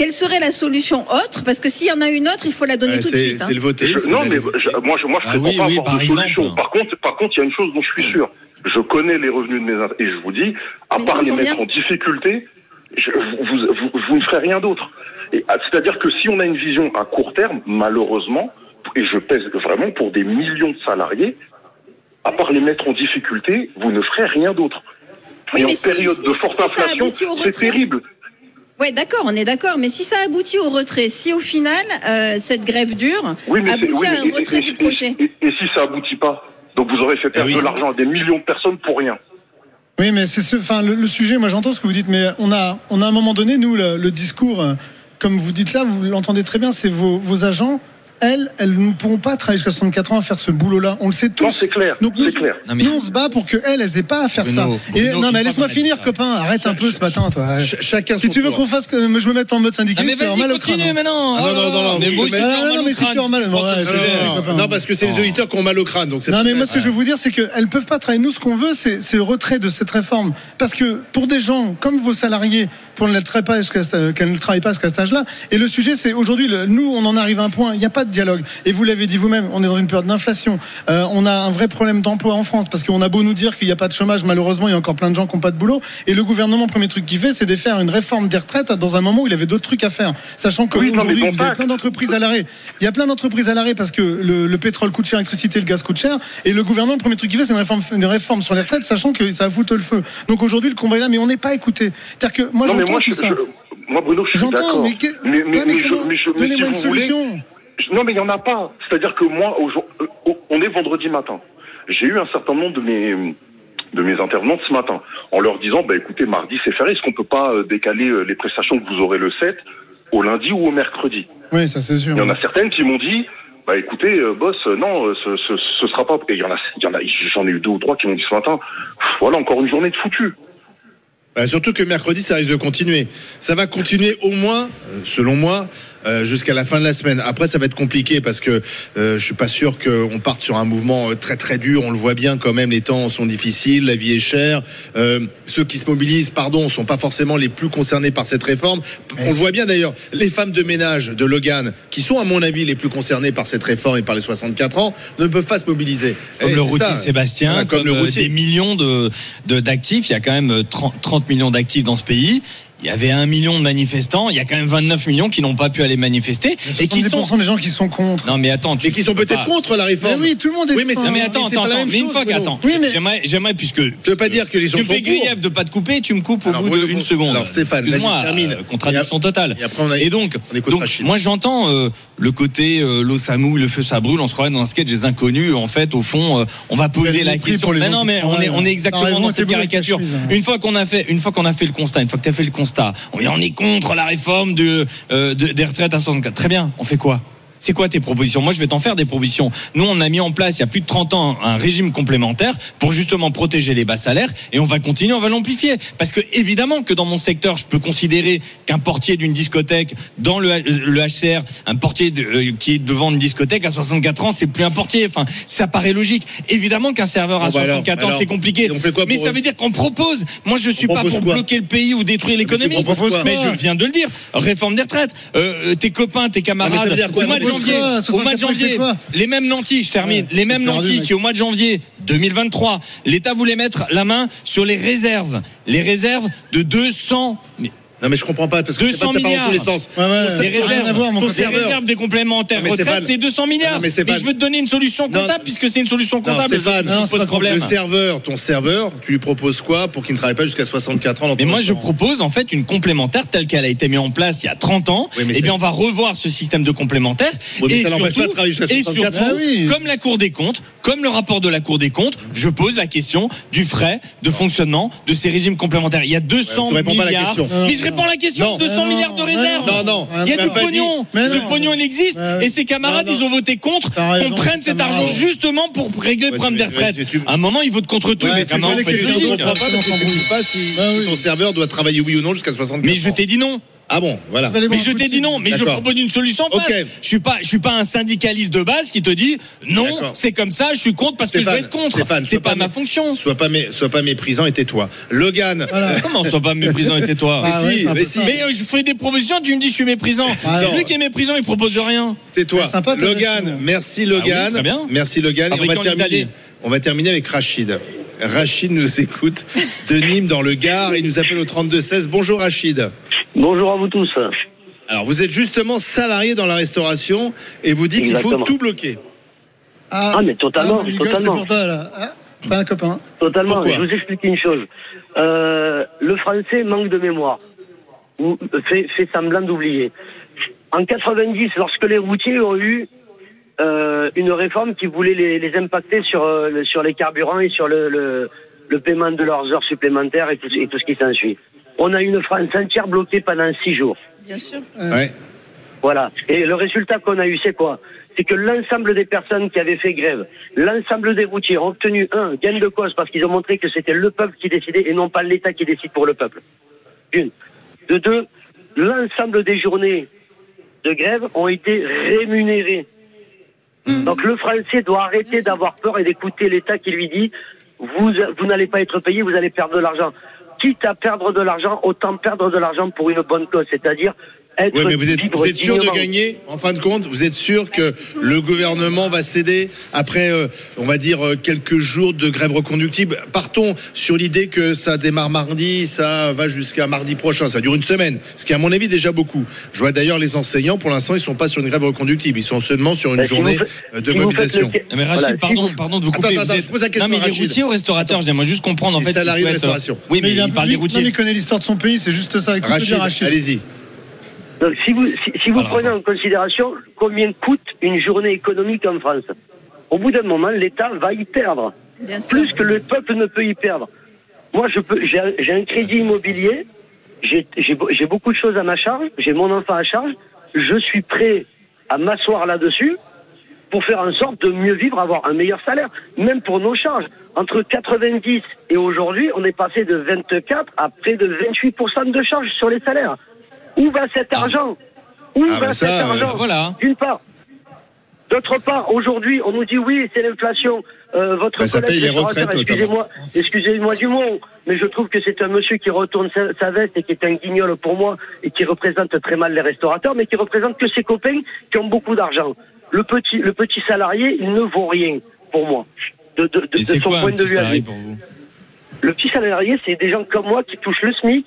quelle serait la solution autre? Parce que s'il y en a une autre, il faut la donner Euh, tout de c'est suite. hein. c'est le voter. Je- non, mais je- moi, je, moi, je Ah prétends oui, pas oui, avoir par de exemple. solution. Par contre, par contre, il y a une chose dont je suis sûr. Je connais les revenus de mes et je vous dis, à Mais part les mettre bien. en difficulté, je- vous, vous, vous- vous ne ferez rien d'autre. Ah, C'est-à-dire que si on a une vision à court terme, malheureusement, et je pèse vraiment pour des millions de salariés, à part les mettre en difficulté, vous ne ferez rien d'autre. Oui, et en période si- de forte inflation, c'est retrait. terrible. Ouais, d'accord, on est d'accord. Mais si ça aboutit au retrait, si au final euh, cette grève dure Oui, aboutit oui, à un et- retrait et- du et- projet. Et, et si ça aboutit pas Donc vous aurez fait perdre oui. de l'argent à des millions de personnes pour rien. Oui, mais c'est ce, enfin, le, le sujet, moi j'entends ce que vous dites, mais on a, on a à un moment donné, nous, le, le discours, euh, comme vous dites là, vous l'entendez très bien, c'est vos, vos agents elles, elles ne pourront pas travailler jusqu'à 64 ans à faire ce boulot-là. On le sait tous. Non, c'est clair. Donc nous, c'est clair. Non, mais- nous, on se bat pour que elles, aient pas à faire Bruno, ça. Bruno, Et, une non, mais laisse-moi finir, ça. copain. Arrête un peu ce matin, toi. Ch- chacun Si tu veux qu'on fasse que je me mette en mode syndicat, Ah, mais vas-y, continue hein. maintenant. Ah, non, non, non, non, mais vous- moi Ah, si tu as mal, Non, parce que c'est les auditeurs qui ont mal au crâne. Donc c'est Non, mais moi, ce que je veux vous dire, c'est qu'elles peuvent pas travailler. Nous, ce qu'on veut, c'est le retrait de cette réforme. Parce que pour des gens comme vos salariés, pour ne le pas qu'elles ne travaillent pas jusqu'à cet âge-là, et le sujet, c'est aujourd'hui, nous, on en arrive à un point, il n'y a pas de dialogue. Et vous l'avez dit vous-même, on est dans une période d'inflation. Euh, on a un vrai problème d'emploi en France, parce qu'on a beau nous dire qu'il n'y a pas de chômage, malheureusement, il y a encore plein de gens qui n'ont pas de boulot. Et le gouvernement, premier truc qu'il fait, c'est de faire une réforme des retraites dans un moment où il avait d'autres trucs à faire. Sachant Oui, qu'aujourd'hui, bon vous avez plein d'entreprises à l'arrêt. Il y a plein d'entreprises à l'arrêt parce que le, le pétrole coûte cher, l'électricité, le gaz coûte cher. Et le gouvernement, le premier truc qu'il fait, c'est une réforme, une réforme sur les retraites, sachant que ça va foutre le feu. Donc aujourd'hui, le combat est là, mais on n'est pas écouté. C'est-à-dire que moi, j'entends tout je, ça. je- moi, Bruno, je suis d'accord. mais, que- mais, mais, ouais, mais mais je- comment mais je- mais si Donnez-moi une vous voulez, solution. Non, mais il n'y en a pas. C'est-à-dire que moi, euh, on est vendredi matin. J'ai eu un certain nombre de mes de mes intervenantes ce matin, en leur disant, bah écoutez, mardi c'est férié, est-ce qu'on peut pas euh, décaler euh, les prestations que vous aurez le 7 au lundi ou au mercredit Oui, ça c'est sûr. Il y en a certaines qui m'ont dit, bah écoutez, boss, non, ce, ce, ce sera pas. Et il y en a, il y en a, j'en ai eu deux ou trois qui m'ont dit ce matin, voilà encore une journée de foutu. Bah, surtout que mercredi, ça risque de continuer. Ça va continuer au moins, selon moi, euh, jusqu'à la fin de la semaine. Après, ça va être compliqué parce que euh, je suis pas sûr qu'on parte sur un mouvement euh, très très dur. On le voit bien quand même, les temps sont difficiles, la vie est chère. Euh, ceux qui se mobilisent, pardon, sont pas forcément les plus concernés par cette réforme. On le voit bien d'ailleurs. Les femmes de ménage de Logan, qui sont à mon avis les plus concernées par cette réforme et par les 64 ans, ne peuvent pas se mobiliser. Comme Et le routier ça. Sébastien, Voilà, comme, comme le euh, routier. des millions de de- d'actifs. Il y a quand même euh, 30, 30 millions d'actifs dans ce pays. Il y avait un million de manifestants. Il y a quand même 29 millions qui n'ont pas pu aller manifester et qui sont. 70% des gens qui sont contre. Non mais attends, tu, Et qui sont tu peut-être pas- contre la Mais réforme. oui, tout le monde est Oui, mais contre. Non mais attends, c'est attends, pas la attends. même Mais une chose, fois qu'attends, Oui, mais- j'aimerais, j'aimerais puisque Ça veut pas dire que les gens tu sont fais grief de pas te couper, tu me coupes au Alors, bout d'une seconde. alors, Stéphane, Excuse-moi, termine. euh, contradiction Et totale. et après, on a- Et donc, on moi j'entends euh, le côté euh, l'eau ça mouille, le feu ça brûle. On se croirait dans un sketch des inconnus. En fait, au fond, on va poser la question. non, mais on est, on exactement dans cette caricature. chemise. Une fois qu'on a fait, une fois qu'on a fait le constat, une fois que tu as fait le constat, on est, on est contre la réforme euh, de- des retraites à 64. Très bien. On fait quoi? C'est quoi tes propositions? Moi, je vais t'en faire des propositions. Nous, on a mis en place il y a plus de 30 ans un régime complémentaire pour justement protéger les bas salaires et on va continuer, on va l'amplifier. Parce que évidemment que dans mon secteur, je peux considérer qu'un portier d'une discothèque dans le, le HCR, un portier de- euh, qui est devant une discothèque à 64 ans, c'est plus un portier. Enfin, ça paraît logique. Évidemment qu'un serveur à Bon, bah alors, 64 ans, c'est compliqué. et on fait quoi Mais ça veut dire qu'on propose. Moi, je suis pas pour bloquer le pays ou détruire l'économie. quoi Mais je viens de le dire. Réforme des retraites. Euh, tes copains, tes Ah, mais camarades. veut au mois de janvier, quoi au mois de 64, c'est janvier, quoi les mêmes nantis, je termine, Ouais, les mêmes perdu, nantis qui au mois de janvier 2023, l'État voulait mettre la main sur les réserves, les réserves de 200 mais Non, mais je comprends pas parce que c'est pas 200 ça part dans milliards. tous les sens. Ouais, ouais, mon réserves des complémentaires retraite, Stéphane- c'est 200 milliards. Non, mais mais, Stéphane- je veux te donner une solution Non. comptable puisque c'est une solution Non, comptable. Stéphane, non, pas problème. Le serveur, ton serveur, tu lui proposes quoi pour qu'il ne travaille pas jusqu'à 64 ans dans ton Mais moi, je propose en fait une complémentaire telle qu'elle a été mise en place il y a 30 ans. Oui, mais et c'est- bien, on va revoir ce système de complémentaire. Oui, mais et ça surtout, pas de travailler jusqu'à et 64 surtout, ans. Ah oui. comme la Cour des comptes, comme le rapport de la Cour des comptes, je pose la question du frais de fonctionnement de ces régimes complémentaires. Il y a 200 Ouais, tu réponds pas à la milliards. Réponds à la question. Non. 200 Non, milliards de réserves. Non, non. Il y a du pognon. Ce non. pognon, il existe. Ouais. Et ces camarades, ils ont voté contre qu'on prenne cet argent justement pour régler le problème des retraites. À un moment, ils votent contre tout. Mais qui logique. comprend pas parce que ne pas si, ton serveur doit travailler oui ou non jusqu'à 64 Mais je t'ai dit non. Ah bon, voilà. Mais je t'ai dit non, mais je propose une solution en face. Ok. Je suis pas, je suis pas un syndicaliste de base qui te dit non, c'est comme ça, je suis contre parce que je veux être contre. C'est pas, pas ma fonction. Sois pas, mé- sois pas méprisant et tais-toi. Logan. Voilà. Comment sois pas méprisant et tais-toi Ah Mais ouais, si, mais si. Mais euh, je fais des propositions, tu me dis je suis méprisant. Ah c'est lui qui est méprisant, il propose de rien. Tais-toi. C'est sympa, ta Logan, version. merci Ah Logan. oui. Merci Logan. Et on va terminer. Italie. On va terminer avec Rachid. Rachid nous écoute de Nîmes dans le Gard. Il nous appelle au 32 16. Bonjour Rachid. Bonjour à vous tous. Alors vous êtes justement salarié dans la restauration et vous dites qu'il faut tout bloquer. Ah, mais totalement, Ah, Miguel, c'est totalement. pour toi, là. T'as un copain. Totalement. Pourquoi je vous explique une chose. Euh, le français manque de mémoire. Ou fait, fait semblant d'oublier. En 90, lorsque les routiers ont eu euh, une réforme qui voulait les, les impacter sur, euh, sur les carburants et sur le, le, le paiement de leurs heures supplémentaires et tout, et tout ce qui s'ensuit. On a une France entière bloquée pendant six jours. Bien sûr. Ouais. Voilà. Et le résultat qu'on a eu, c'est quoi? C'est que l'ensemble des personnes qui avaient fait grève, l'ensemble des routiers ont obtenu un gain de cause parce qu'ils ont montré que c'était le peuple qui décidait et non pas l'État qui décide pour le peuple. Une. De deux, l'ensemble des journées de grève ont été rémunérées. Donc le Français doit arrêter d'avoir peur et d'écouter l'État qui lui dit vous, vous n'allez pas être payé, vous allez perdre de l'argent. Quitte à perdre de l'argent, autant perdre de l'argent pour une bonne cause, c'est-à-dire être Oui, mais vous êtes, vivre vous êtes sûr de gagner en fin de compte? Vous êtes sûr que le gouvernement va céder après, euh, on va dire, euh, quelques jours de grève reconductible? Partons sur l'idée que ça démarre mardi, ça va jusqu'à mardi prochain, ça dure une semaine, ce qui est à mon avis déjà beaucoup. Je vois d'ailleurs les enseignants, pour l'instant, ils sont pas sur une grève reconductible, ils sont seulement sur une si journée vous euh, de si mobilisation. le- Mais Rachid, Voilà, si pardon, vous- pardon de vous couper. attends, vous attends, êtes- je pose la question non, mais les Rachid. routiers ou restaurateurs J'aimerais juste comprendre en Les fait. salariés de restauration. Oui, mais, il, a- il parle des non, routiers. mais il connaît l'histoire de son pays, c'est juste ça. Rachid. allez-y. Donc, si vous, si, si vous Voilà. prenez en considération combien coûte une journée économique en France, au bout d'un moment, l'État va y perdre. Bien sûr. Plus que le peuple ne peut y perdre. Moi, je peux, j'ai un- j'ai un crédit immobilier, j'ai j'ai beau- j'ai beaucoup de choses à ma charge, j'ai mon enfant à charge, je suis prêt à m'asseoir là-dessus pour faire en sorte de mieux vivre, avoir un meilleur salaire, même pour nos charges. Entre 90 et aujourd'hui, on est passé de 24 à près de 28% de charges sur les salaires. Où va cet argent Où Ah, va bah ça, cet euh, argent voilà. D'une part. D'autre part, aujourd'hui, on nous dit oui, c'est l'inflation. Euh, votre Bah, ça collègue paye les restaurateur, retraites, excusez-moi, excusez-moi du mot, mais je trouve que c'est un monsieur qui retourne sa, sa veste et qui est un guignol pour moi et qui représente très mal les restaurateurs, mais qui représente que ses copains qui ont beaucoup d'argent. Le petit, le petit salarié, il ne vaut rien pour moi. De, de, de, son quoi point de vue pour vous? Le petit salarié, c'est des gens comme moi qui touchent le SMIC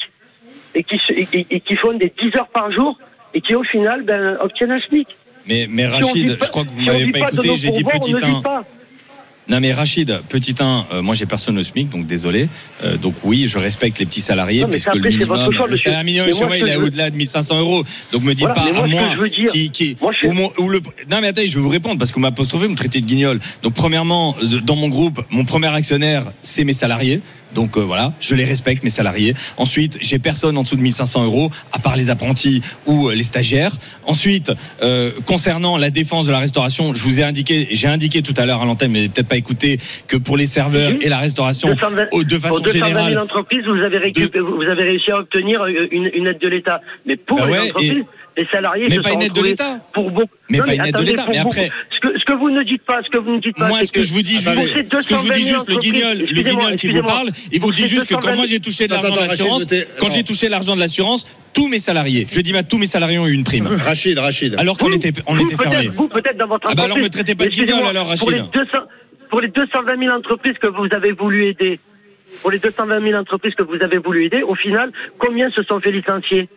et qui, et, et- qui font des 10 heures par jour et qui, au final, ben, obtiennent un SMIC. Mais, mais Si Rachid, pas- je crois que vous si on m'avez pas écouté. J'ai dit petit on ne dit 1. pas. Non mais Rachid, petit 1, euh, moi j'ai personne au SMIC, donc désolé. Euh, donc oui, je respecte les petits salariés, Non, mais puisque le après, c'est votre minimum, choix, le salaire minimum moi, il est au-delà de 1500 euros. Donc me dites Voilà, pas moi, à moi qui, qui Moi, ou mon- ou le, non mais attendez, je vais vous répondre parce que vous m'apostrophez, vous me traitez de guignol. Donc premièrement, dans mon groupe, mon premier actionnaire, c'est mes salariés. Donc euh, voilà, je les respecte, mes salariés. Ensuite, j'ai personne en dessous de 1500 euros, à part les apprentis ou euh, les stagiaires. Ensuite, euh, concernant la défense de la restauration, je vous ai indiqué, j'ai indiqué tout à l'heure à l'antenne, mais peut-être pas écouté, que pour les serveurs et la restauration, 220 oh, de façon pour 220 000 générale, entreprises, vous avez, récup- vous avez réussi à obtenir une, une aide de l'État. Mais pour Bah les ouais, entreprises, les salariés Mais se pas sont une aide de l'État. Pour beaucoup. Mais Non, pas une aide de l'État. Mais après- Ce que, ce que vous ne dites pas, ce que vous ne dites pas. Moi, c'est ce que je vous dis pour juste, ces ce que je vous 220 dis 000 juste, le guignol, le guignol qui vous parle, il vous dit juste que 220 quand moi j'ai touché de l'argent de l'assurance, quand attends. j'ai touché l'argent de l'assurance, tous mes salariés, je dis bien tous mes salariés ont eu une prime. Rachid, Rachid. Alors qu'on était, on vous, était peut-être- fermé. Vous, peut-être dans votre Ah bah alors, entreprise. me traitez pas de guignol, alors, Pour les, Rachid. 200, pour les 220 000 entreprises que vous avez voulu aider, pour les 220 000 entreprises que vous avez voulu aider, au final, combien se sont fait licencier?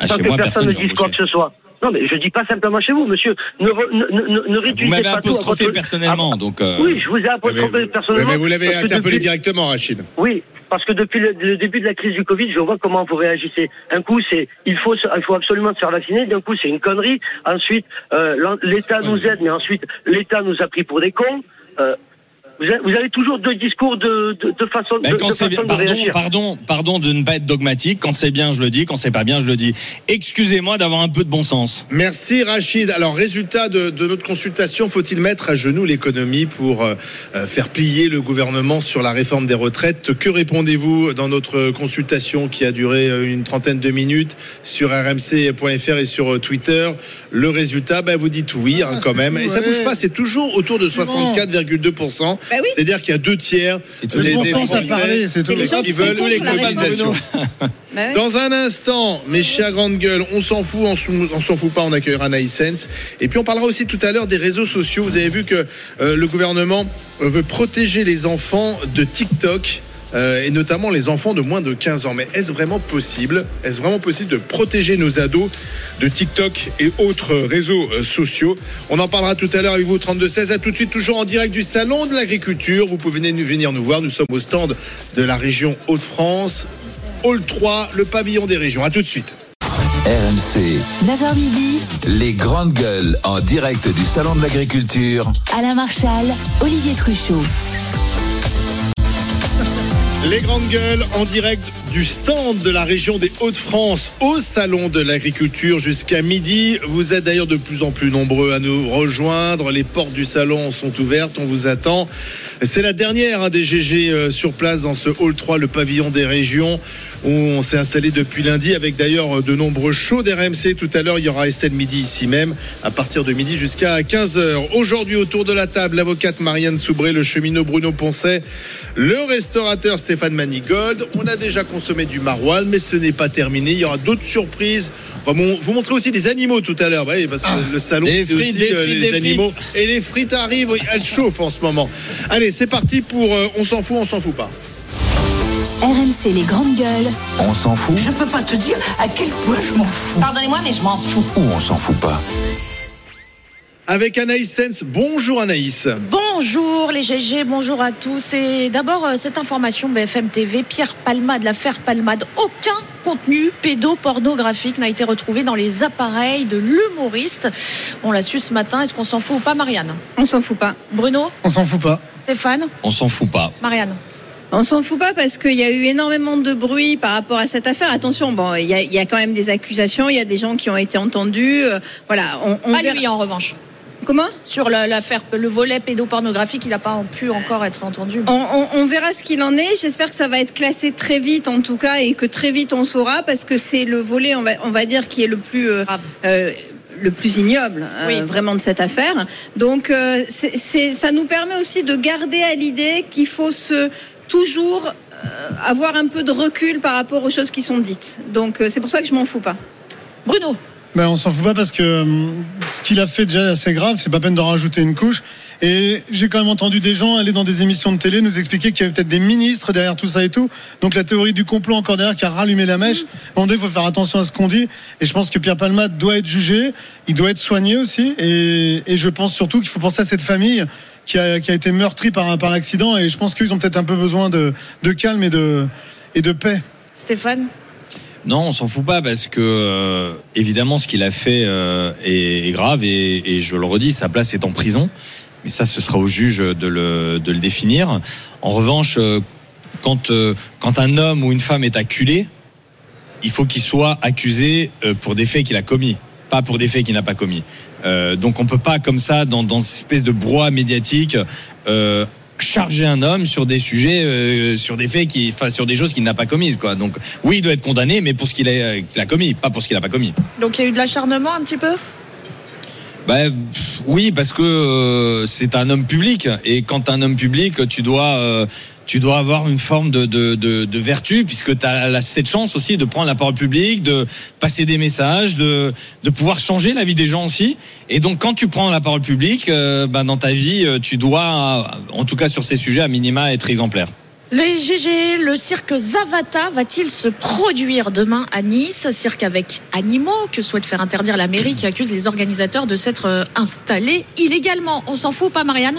Ah, que moi, personne personne ne dise quoi que ce soit. Non, mais je dis pas simplement chez vous, monsieur. Ne, ne, ne, Vous réduisez m'avez pas tout à apostrophé votre- personnellement, Ah, donc. euh, Oui, je vous ai apostrophé mais- personnellement. mais vous l'avez interpellé depuis- directement, Rachid. Oui, parce que depuis le, le début de la crise du Covid, je vois comment vous réagissez. Un coup, c'est il faut, il faut absolument se faire vacciner. D'un coup, c'est une connerie. Ensuite, euh, l'État nous aide, mais ensuite, l'État nous a pris pour des cons. Euh, vous, avez, toujours deux discours de, de, de façon, Ben, de, quand de c'est bien, façon de pardon, réagir. pardon, pardon de ne pas être dogmatique. Quand c'est bien, je le dis. Quand c'est pas bien, je le dis. Excusez-moi d'avoir un peu de bon sens. Merci Rachid. Alors résultat de, de notre consultation, faut-il mettre à genoux l'économie pour euh, euh, faire plier le gouvernement sur la réforme des retraites? Que répondez-vous dans notre consultation qui a duré euh, une trentaine de minutes sur rmc.fr et sur euh, Twitter? Le résultat, ben, vous dites oui hein, Ah, quand même. tout, Et ça bouge pas, c'est toujours autour de C'est bon. 64,2%. Bah oui. C'est-à-dire qu'il y a deux tiers tout. des, Le bon sens à parler, c'est tout. Les gens qui veulent les compensations. Bah. Dans un instant, mes chers grandes gueules, on s'en fout, on s'en- fout pas, on accueillera Anaïs Sens. Et puis on parlera aussi tout à l'heure des réseaux sociaux. Vous avez vu que euh, le gouvernement euh, veut protéger les enfants de TikTok. Euh, et notamment les enfants de moins de 15 ans. Mais est-ce vraiment possible Est-ce vraiment possible de protéger nos ados de TikTok et autres réseaux euh, sociaux? On en parlera tout à l'heure avec vous, 32-16. À tout de suite, toujours en direct du Salon de l'Agriculture. Vous pouvez venir nous- venir nous voir. Nous sommes au stand de la région Hauts-de-France. Hall 3, le pavillon des régions. À tout de suite. RMC, 9h midi, les grandes gueules en direct du Salon de l'Agriculture. Alain Marchal, Olivier Truchot. Les grandes gueules en direct du stand de la région des Hauts-de-France au salon de l'agriculture jusqu'à midi. Vous êtes d'ailleurs de plus en plus nombreux à nous rejoindre. Les portes du salon sont ouvertes, on vous attend. C'est la dernière hein, des GG euh, sur place dans ce hall 3, le pavillon des régions où on s'est installé depuis lundi avec d'ailleurs de nombreux shows d'RMC. Tout à l'heure, il y aura Estelle Midi ici même à partir de midi jusqu'à 15h. Aujourd'hui, autour de la table, l'avocate Marianne Soubré, le cheminot Bruno Poncet, le restaurateur Stéphane Manigold. On a déjà consommé du maroilles, mais ce n'est pas terminé. Il y aura d'autres surprises. On va mon- vous montrer aussi des animaux tout à l'heure, parce que le salon, c'est aussi des euh, les animaux. Et les frites arrivent, elles chauffent en ce moment. Allez, c'est parti pour euh, On s'en fout, on s'en fout pas. RMC les grandes gueules. On s'en fout Je peux pas te dire à quel point je m'en fous. Pardonnez-moi, mais je m'en fous. ou on s'en fout pas Avec Anaïs Sens. Bonjour Anaïs. Bonjour les GG, bonjour à tous. Et d'abord, euh, cette information BFM TV, Pierre Palmade, l'affaire Palmade, aucun contenu pédopornographique n'a été retrouvé dans les appareils de l'humoriste. On l'a su ce matin, est-ce qu'on s'en fout ou pas Marianne? On s'en fout pas. Bruno? On s'en fout pas. Stéphane? On s'en fout pas. Marianne? On s'en fout pas parce qu'il y a eu énormément de bruit par rapport à cette affaire. Attention, bon, il y a, y a quand même des accusations, il y a des gens qui ont été entendus. euh, voilà, on, on Pas verra- lui en revanche. Comment? Sur la- l'affaire, le volet pédopornographique, il n'a pas pu encore être entendu. on, on- on verra ce qu'il en est. J'espère que ça va être classé très vite, en tout cas, et que très vite on saura, parce que c'est le volet, on va, on va dire, qui est le plus euh, Grave. euh, le plus ignoble, euh, Oui. vraiment de cette affaire. Donc, euh, ça nous permet aussi de garder à l'idée qu'il faut se toujours euh, avoir un peu de recul par rapport aux choses qui sont dites. Donc, euh, c'est pour ça que je m'en fous pas. Bruno Ben, on s'en fout pas parce que hum, ce qu'il a fait déjà assez grave, c'est pas peine d'en rajouter une couche. Et j'ai quand même entendu des gens aller dans des émissions de télé nous expliquer qu'il y avait peut-être des ministres derrière tout ça et tout. Donc la théorie du complot encore derrière qui a rallumé la mèche. Moment donné, il faut faire attention à ce qu'on dit. Et je pense que Pierre Palmade doit être jugé, il doit être soigné aussi. Et, et je pense surtout qu'il faut penser à cette famille qui a, qui a été meurtrie par, par l'accident. Et je pense qu'ils ont peut-être un peu besoin de, de calme et de, et de paix. Stéphane Non, on s'en fout pas parce que euh, évidemment ce qu'il a fait euh, est, est grave et, et je le redis, sa place est en prison. Mais ça, ce sera au juge de le, de le définir. En revanche, euh, quand, euh, quand un homme ou une femme est acculé, il faut qu'il soit accusé euh, pour des faits qu'il a commis, pas pour des faits qu'il n'a pas commis. Euh, donc on peut pas comme ça, dans, dans cette espèce de brouhaha médiatique, euh, charger un homme sur des sujets, euh, sur des faits qui, enfin, sur des choses qu'il n'a pas commises, quoi. Donc oui, il doit être condamné, mais pour ce qu'il a, a commis, pas pour ce qu'il n'a pas commis. Donc il y a eu de l'acharnement un petit peu? Bah, pff, oui, parce que c'est un homme public et quand un homme public, tu dois tu dois avoir une forme de, de, de, de vertu puisque tu as cette chance aussi de prendre la parole publique, de passer des messages, de, de pouvoir changer la vie des gens aussi. Et donc quand tu prends la parole publique, euh, bah, dans ta vie, euh, tu dois, en tout cas sur ces sujets, à minima, être exemplaire. Les GG, le cirque Zavata va-t-il se produire demain à Nice Cirque avec animaux que souhaite faire interdire la mairie qui accuse les organisateurs de s'être euh, installés illégalement? On s'en fout pas, Marianne?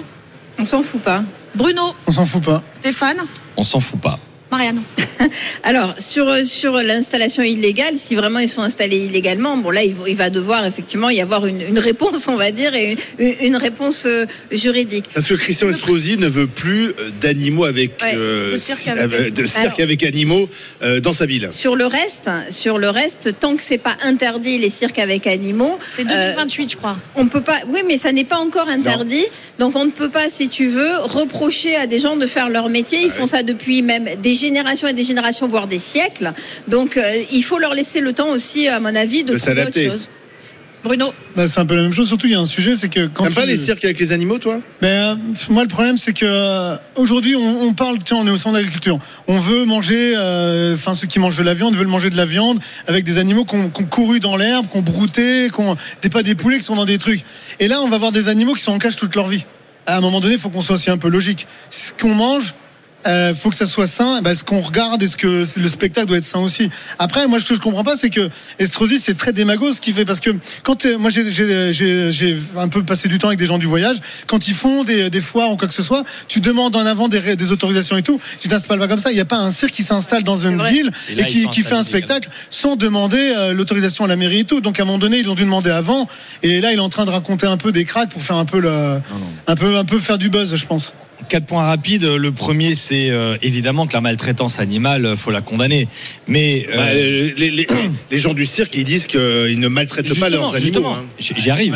On s'en fout pas. Bruno On s'en fout pas. Stéphane On s'en fout pas. Marianne Alors, sur, sur l'installation illégale, si vraiment ils sont installés illégalement, bon là, il, va- il va devoir effectivement y avoir une, une réponse, on va dire, et une, une réponse euh, juridique. Parce que Christian Estrosi ne veut plus euh, d'animaux avec, Ouais, euh, de cirque avec de animaux. cirque Alors- avec animaux euh, dans sa ville. Sur le reste, sur le reste, tant que c'est pas interdit les cirques avec animaux, C'est euh, 2028, je crois. on peut pas. Oui, mais ça n'est pas encore interdit, donc on ne peut pas, si tu veux, reprocher à des gens de faire leur métier. Ils font ça depuis même des générations et des générations, voire des siècles. Donc euh, il faut leur laisser le temps aussi, à mon avis, de, De trouver autre chose. Bruno Bah, c'est un peu la même chose. Surtout, il y a un sujet, c'est que quand T'aimes pas tu- les cirques avec les animaux, toi? Ben, euh, moi, le problème, c'est que euh, aujourd'hui, on, on parle, tiens, on est au centre d'agriculture. On veut manger, euh, enfin, ceux qui mangent de la viande veulent manger de la viande avec des animaux qui ont, qui ont couru dans l'herbe, qui ont brouté, qui ont des pas des poulets qui sont dans des trucs. Et là, on va voir des animaux qui sont en cage toute leur vie. À un moment donné, il faut qu'on soit aussi un peu logique. Ce qu'on mange. Euh, faut que ça soit sain. Ben, ce qu'on regarde, est-ce que le spectacle doit être sain aussi Après, moi, ce que je comprends pas, c'est que Estrosi, c'est très démago ce qu'il fait, parce que quand euh, moi, j'ai- j'ai j'ai- j'ai un peu passé du temps avec des gens du voyage, quand ils font des, des foires ou quoi que ce soit, tu demandes en avant des, autorisations et tout. Tu t'installes pas comme ça. Il n'y a pas un cirque qui s'installe dans une ville et qui, fait un spectacle sans demander euh, l'autorisation à la mairie et tout. Donc à un moment donné, ils ont dû demander avant. Et là, il est en train de raconter un peu des cracks pour faire un peu le, un peu, un peu faire du buzz, je pense. Quatre points rapides. Le premier, c'est euh, évidemment que la maltraitance animale, euh, faut la condamner. Mais euh, Bah, les, les- les- les gens du cirque, ils disent qu'ils ne maltraitent pas leurs animaux. hein. j'y arrive.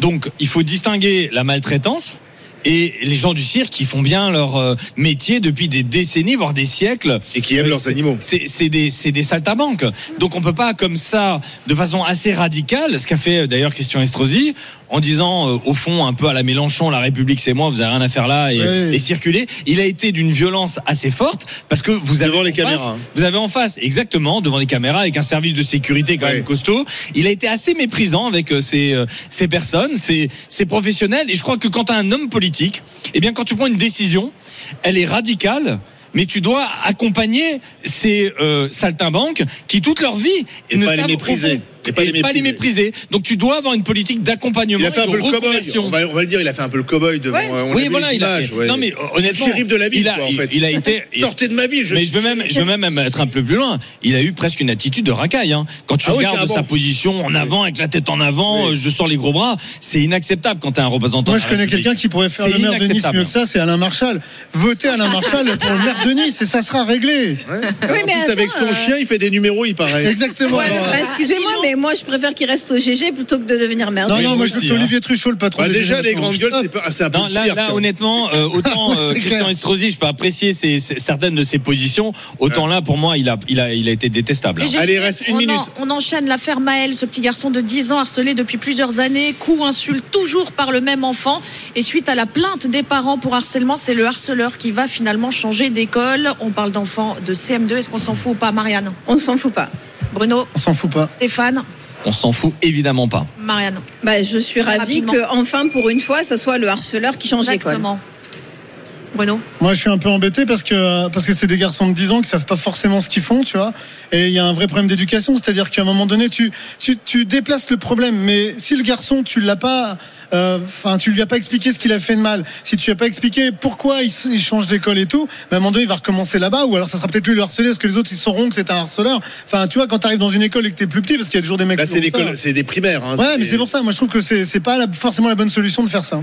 Donc, il faut distinguer la maltraitance et les gens du cirque qui font bien leur euh, métier depuis des décennies, voire des siècles. Et qui aiment Euh, leurs animaux. C'est des, des saltimbanques. Donc, on peut pas, comme ça, de façon assez radicale, ce qu'a fait euh, d'ailleurs Christian Estrosi, en disant, euh, au fond, un peu à la Mélenchon, la République, c'est moi, vous avez rien à faire là et, Oui. et circuler. Il a été d'une violence assez forte parce que vous avez Devant les en face- caméras. vous avez en face, exactement, devant les caméras, avec un service de sécurité quand même costaud. Il a été assez méprisant avec euh, ces, euh, ces personnes, ces, ces professionnels. Et je crois que quand un homme politique, eh bien, quand tu prends une décision, elle est radicale. Mais tu dois accompagner ces euh, saltimbanques qui toute leur vie Et pas les mépriser. Au fond, Et pas les mépriser. Donc tu dois avoir une politique d'accompagnement Il a fait un et peu le cow-boy. On va, on va le dire, il a fait un peu le cow-boy devant. Ouais. euh, On oui, voilà, les il a, images, ouais. non mais honnêtement, le shérif de la ville, il a, quoi, en fait. il a été, Sortez de ma ville. Je, mais je veux même, je veux même être un peu plus loin. Il a eu presque une attitude de racaille. Hein. Quand tu Ah oui, regardes carrément. sa position en avant, avec la tête en avant, Oui. euh, je sors les gros bras, c'est inacceptable quand tu es un représentant. Moi, je connais quelqu'un qui pourrait faire le maire de Nice mieux que ça, c'est Alain Marchal. Votez Alain Marchal pour le maire de Nice et ça sera réglé. Ouais. Oui, en mais avec son euh, chien, il fait des numéros, il paraît. Exactement. Alors, excusez-moi, mais moi je préfère qu'il reste au GG plutôt que de devenir maire. non, non, moi je veux que hein. Olivier Truchot, le patron Bah, déjà, les grandes gueules, c'est pas- c'est un peu Non, le là, hein. honnêtement, euh, autant euh, Christian. Estrosi, je peux apprécier ses- ses- certaines de ses positions, autant là, pour moi, il a, il a, il a été détestable. hein. Allez, reste une on minute. en- on enchaîne l'affaire Maël, ce petit garçon de 10 ans harcelé depuis plusieurs années, coup, insulte toujours par le même enfant. Et suite à la plainte des parents pour harcèlement, c'est le harceleur qui va finalement changer d'école. On parle d'enfants de CM2. Est-ce qu'on s'en fout ou pas, Marianne? On s'en fout pas. Bruno, On s'en fout pas. Stéphane, On s'en fout évidemment pas. Marianne. Bah, je suis ravie Rapidement. que enfin pour une fois, ça soit le harceleur qui change d'école. Exactement. Bruno Moi, je suis un peu embêté parce que parce que c'est des garçons de 10 ans qui savent pas forcément ce qu'ils font, tu vois. Et il y a un vrai problème d'éducation, c'est-à-dire qu'à un moment donné, tu, tu tu déplaces le problème, mais si le garçon tu l'as pas, euh, enfin tu lui as pas expliqué ce qu'il a fait de mal, si tu lui as pas expliqué pourquoi il, change d'école et tout, à un moment donné il va recommencer là-bas, ou alors ça sera peut-être lui le harceler parce que les autres ils sauront que c'est un harceleur. Enfin, tu vois, quand tu arrives dans une école et que t'es plus petit, parce qu'il y a toujours des mecs. Là, qui c'est l'école, c'est des primaires. hein. Ouais, mais c'est pour ça. Moi, je trouve que c'est c'est pas la- forcément la bonne solution de faire ça.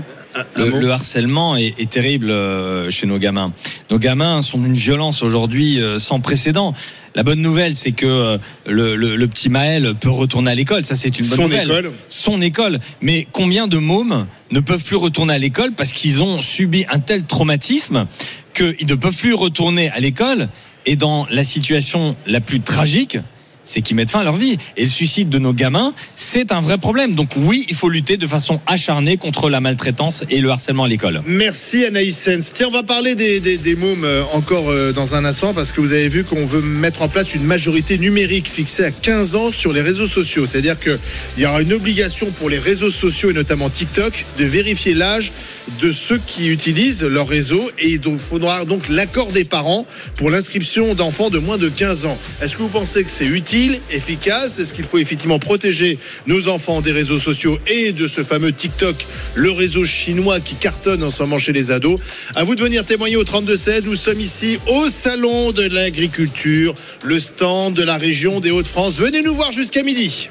Le, mot le harcèlement est, est terrible euh, chez nos gamins. Nos gamins sont d'une violence aujourd'hui euh, sans précédent. La bonne nouvelle, c'est que euh, le, le- le petit Maël peut retourner à l'école. Ça, c'est une bonne Son nouvelle. école. Son école. Mais combien de mômes ne peuvent plus retourner à l'école parce qu'ils ont subi un tel traumatisme qu'ils ne peuvent plus retourner à l'école? Et dans la situation la plus tragique, c'est qu'ils mettent fin à leur vie. Et le suicide de nos gamins, c'est un vrai problème. Donc oui, il faut lutter de façon acharnée contre la maltraitance et le harcèlement à l'école. Merci Anaïs Sens. Tiens, on va parler des, des, mômes euh, encore euh, dans un instant parce que vous avez vu qu'on veut mettre en place une majorité numérique fixée à 15 ans sur les réseaux sociaux. C'est-à-dire qu'il y aura une obligation pour les réseaux sociaux et notamment TikTok de vérifier l'âge de ceux qui utilisent leur réseau et il faudra donc l'accord des parents pour l'inscription d'enfants de moins de 15 ans. Est-ce que vous pensez que c'est utile, efficace? Est-ce qu'il faut effectivement protéger nos enfants des réseaux sociaux et de ce fameux TikTok, le réseau chinois qui cartonne en ce moment chez les ados? À vous de venir témoigner au 32-16. Nous sommes ici au Salon de l'Agriculture, le stand de la région des Hauts-de-France. Venez nous voir jusqu'à midi.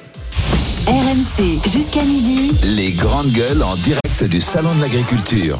RMC jusqu'à midi. Les grandes gueules en direct du Salon de l'Agriculture.